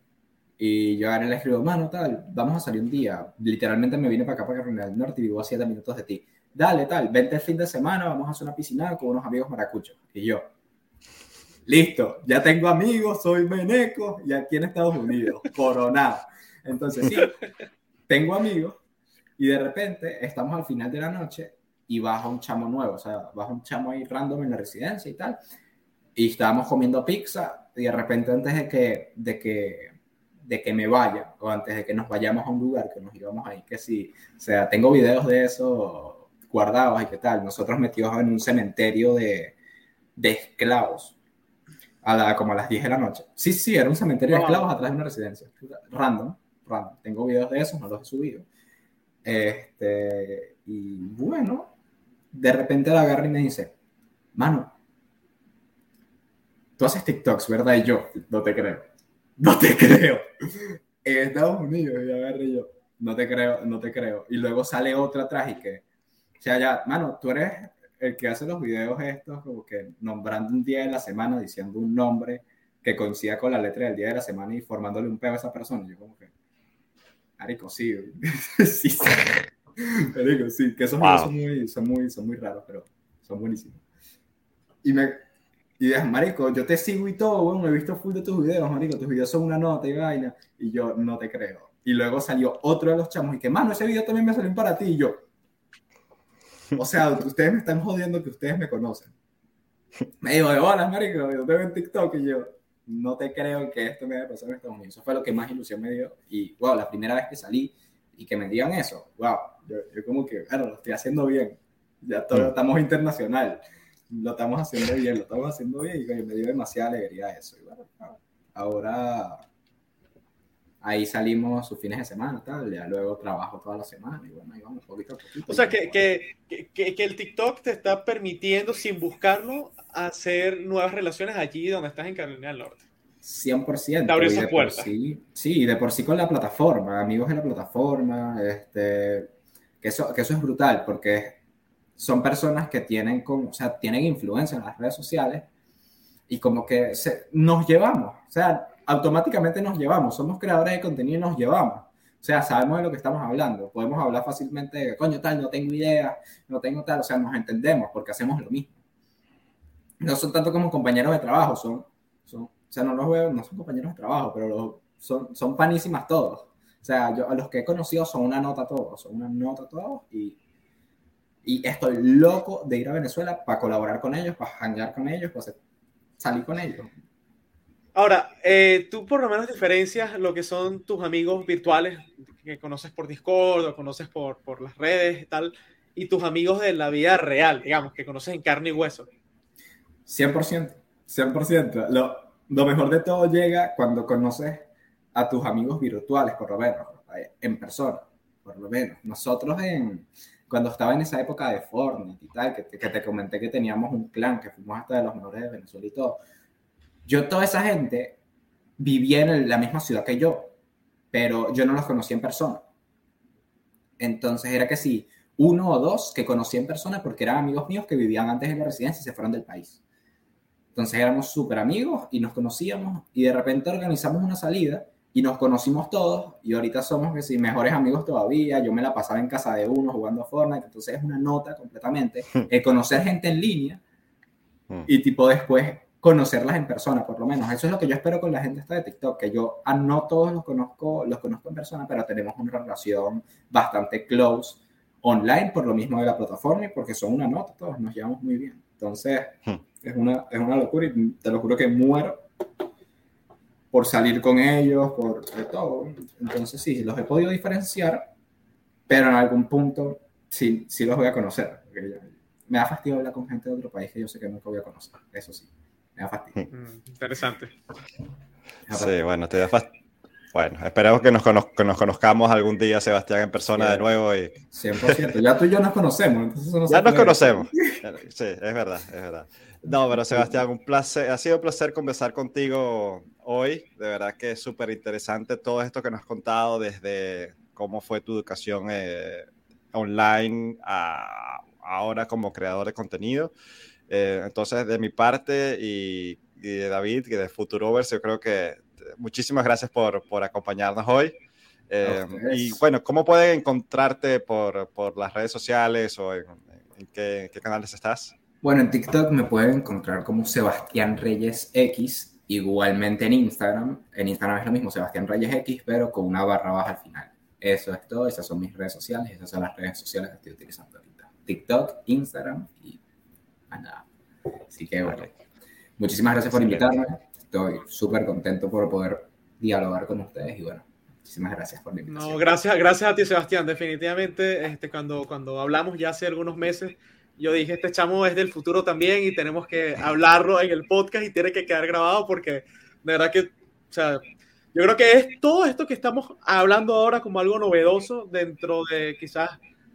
y yo ahora le escribo, mano, tal, vamos a salir un día. Literalmente me vine para acá, para Carolina del Norte, y vivo a siete minutos de ti. Dale, tal, vente el fin de semana, vamos a hacer una piscina con unos amigos maracuchos. Y yo, listo, ya tengo amigos, soy meneco, y aquí en Estados Unidos, coronado. Entonces, sí, tengo amigos, y de repente estamos al final de la noche y baja un chamo nuevo, o sea, baja un chamo ahí random en la residencia y tal. Y estábamos comiendo pizza y de repente antes de que, de que, de que me vaya o antes de que nos vayamos a un lugar que nos íbamos ahí, que sí, o sea, tengo videos de eso guardados y qué tal, nosotros metidos en un cementerio de, de esclavos. A la, como a las 10 de la noche. Sí, sí, era un cementerio de esclavos atrás de una residencia. Random, random. Tengo videos de eso, no los he subido. Este, y bueno, de repente la agarra y me dice, mano, tú haces TikToks, ¿verdad? Y yo, no te creo, no te creo. En Estados Unidos, y agarré yo, no te creo, no te creo. Y luego sale otra atrás y que, o sea, ya, mano, tú eres el que hace los videos estos, como que nombrando un día de la semana, diciendo un nombre que coincida con la letra del día de la semana y formándole un peo a esa persona. Yo como que, Marico, sí. sí, sí. Marico, sí, que esos videos son muy, son, muy, son muy raros, pero son buenísimos. Y me, y dices, marico, yo te sigo y todo, bueno, he visto full de tus videos, marico, tus videos son una nota y vaina, y yo no te creo. Y luego salió otro de los chamos y que, mano, ese video también me salió para ti, y yo. O sea, ustedes me están jodiendo que ustedes me conocen. Me dijo, hola, marico, yo te veo en TikTok, y yo, no te creo que esto me haya pasado en Estados Unidos. Eso fue lo que más ilusión me dio. Y, wow, la primera vez que salí y que me digan eso, wow, yo, como que, claro, lo estoy haciendo bien. Ya todo, mm. estamos internacional. Lo estamos haciendo bien, lo estamos haciendo bien y me dio demasiada alegría eso. Y bueno, ahora ahí salimos sus fines de semana, tal, ya luego trabajo toda la semana y bueno, ahí vamos poquito a poquito. O sea, que, que, que, que, el TikTok te está permitiendo, sin buscarlo, hacer nuevas relaciones allí donde estás en Carolina del Norte. 100%. Te abrió esa puerta. Sí, sí, de por sí con la plataforma, amigos en la plataforma, este, que, eso, que eso es brutal porque son personas que tienen, como, o sea, tienen influencia en las redes sociales y como que se, nos llevamos, o sea, automáticamente nos llevamos, somos creadores de contenido y nos llevamos. O sea, sabemos de lo que estamos hablando. Podemos hablar fácilmente de, coño, tal, no tengo idea, no tengo tal. O sea, nos entendemos porque hacemos lo mismo. No son tanto como compañeros de trabajo, son, son o sea, no los veo, no son compañeros de trabajo, pero son, son panísimas todos. O sea, yo a los que he conocido son una nota todos, son una nota todos y, y estoy loco de ir a Venezuela para colaborar con ellos, para hangar con ellos, para salir con ellos. Ahora, eh, tú por lo menos diferencias lo que son tus amigos virtuales que conoces por Discord o conoces por, por las redes y tal, y tus amigos de la vida real, digamos, que conoces en carne y hueso. 100%, 100%. Lo, lo mejor de todo llega cuando conoces a tus amigos virtuales, por lo menos, en persona, por lo menos. Nosotros en, cuando estaba en esa época de Fortnite y tal, que, que te comenté que teníamos un clan, que fuimos hasta de los mejores de Venezuela y todo yo, toda esa gente vivía en la misma ciudad que yo, pero yo no los conocía en persona. Entonces era que sí, uno o dos que conocí en persona porque eran amigos míos que vivían antes en la residencia y se fueron del país. Entonces éramos súper amigos y nos conocíamos y de repente organizamos una salida y nos conocimos todos y ahorita somos que sí, mejores amigos todavía. Yo me la pasaba en casa de uno jugando a Fortnite, entonces es una nota completamente. El conocer gente en línea hmm. y tipo después conocerlas en persona, por lo menos. Eso es lo que yo espero con la gente esta de TikTok, que yo a no todos los conozco, los conozco en persona, pero tenemos una relación bastante close online por lo mismo de la plataforma y porque son una nota, todos nos llevamos muy bien. Entonces, hmm. Es, una, es una locura y te lo juro que muero por salir con ellos, por todo. Entonces, sí, los he podido diferenciar, pero en algún punto sí, sí los voy a conocer. Me da fastidio hablar con gente de otro país que yo sé que nunca voy a conocer, eso sí. Mm, interesante. Sí, bueno, te da Bueno, esperemos que nos, nos, conozcamos algún día, Sebastián, en persona de nuevo. Y... 100%. Ya tú y yo nos conocemos. ya nos conocemos. Sí, es verdad, es verdad. No, pero Sebastián, un placer, ha sido un placer conversar contigo hoy. De verdad que es súper interesante todo esto que nos has contado desde cómo fue tu educación eh, online a ahora como creador de contenido. Eh, entonces, de mi parte y, de David y de Futurovers, yo creo que muchísimas gracias por, por acompañarnos hoy. Eh, y bueno, ¿cómo pueden encontrarte por, por las redes sociales o en, qué, qué, canales estás? Bueno, en TikTok me pueden encontrar como Sebastián Reyes X, igualmente en Instagram. En Instagram es lo mismo, Sebastián Reyes X, pero con una barra baja al final. Eso es todo, esas son mis redes sociales, esas son las redes sociales que estoy utilizando ahorita. TikTok, Instagram y nada. Así que bueno, muchísimas gracias por invitarme. Estoy súper contento por poder dialogar con ustedes y bueno, muchísimas gracias por la invitación. No, gracias, gracias a ti, Sebastián. Definitivamente, este, cuando, cuando hablamos ya hace algunos meses, yo dije, este chamo es del futuro también y tenemos que hablarlo en el podcast y tiene que quedar grabado porque de verdad que, o sea, yo creo que es todo esto que estamos hablando ahora como algo novedoso dentro de quizás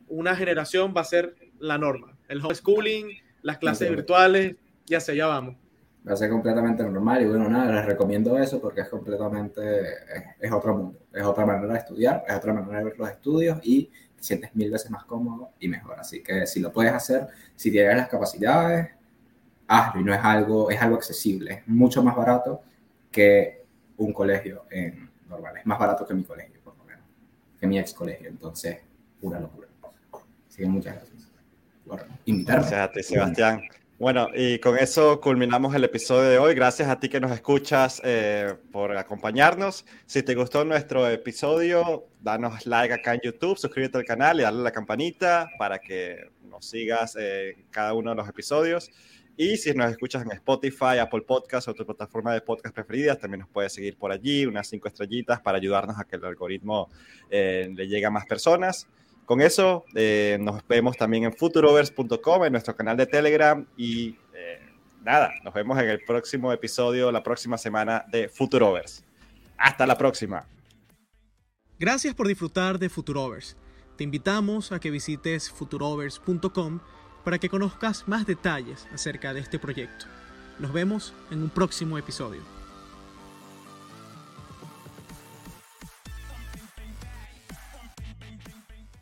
una generación va a ser la norma. El homeschooling, las clases virtuales y hacia allá vamos. Va a ser completamente normal y bueno, nada, les recomiendo eso porque es completamente, es, otro mundo, es otra manera de estudiar, es otra manera de ver los estudios y sientes mil veces más cómodo y mejor. Así que si lo puedes hacer, si tienes las capacidades, hazlo y no es algo, es algo accesible, es mucho más barato que un colegio en normal, es más barato que mi colegio, por lo menos, que mi ex colegio, entonces, una locura. Así que muchas gracias por invitarme. Gracias a ti, Sebastián. Bueno, y con eso culminamos el episodio de hoy. Gracias a ti que nos escuchas eh, por acompañarnos. Si te gustó nuestro episodio, danos like acá en YouTube, suscríbete al canal y dale la campanita para que nos sigas en cada uno de los episodios. Y si nos escuchas en Spotify, Apple Podcasts o tu plataforma de podcast preferidas, también nos puedes seguir por allí, unas cinco estrellitas para ayudarnos a que el algoritmo eh, le llegue a más personas. Con eso, eh, nos vemos también en futurovers.com, en nuestro canal de Telegram y eh, nada, nos vemos en el próximo episodio, la próxima semana de Futurovers. Hasta la próxima. Gracias por disfrutar de Futurovers. Te invitamos a que visites futurovers.com para que conozcas más detalles acerca de este proyecto. Nos vemos en un próximo episodio.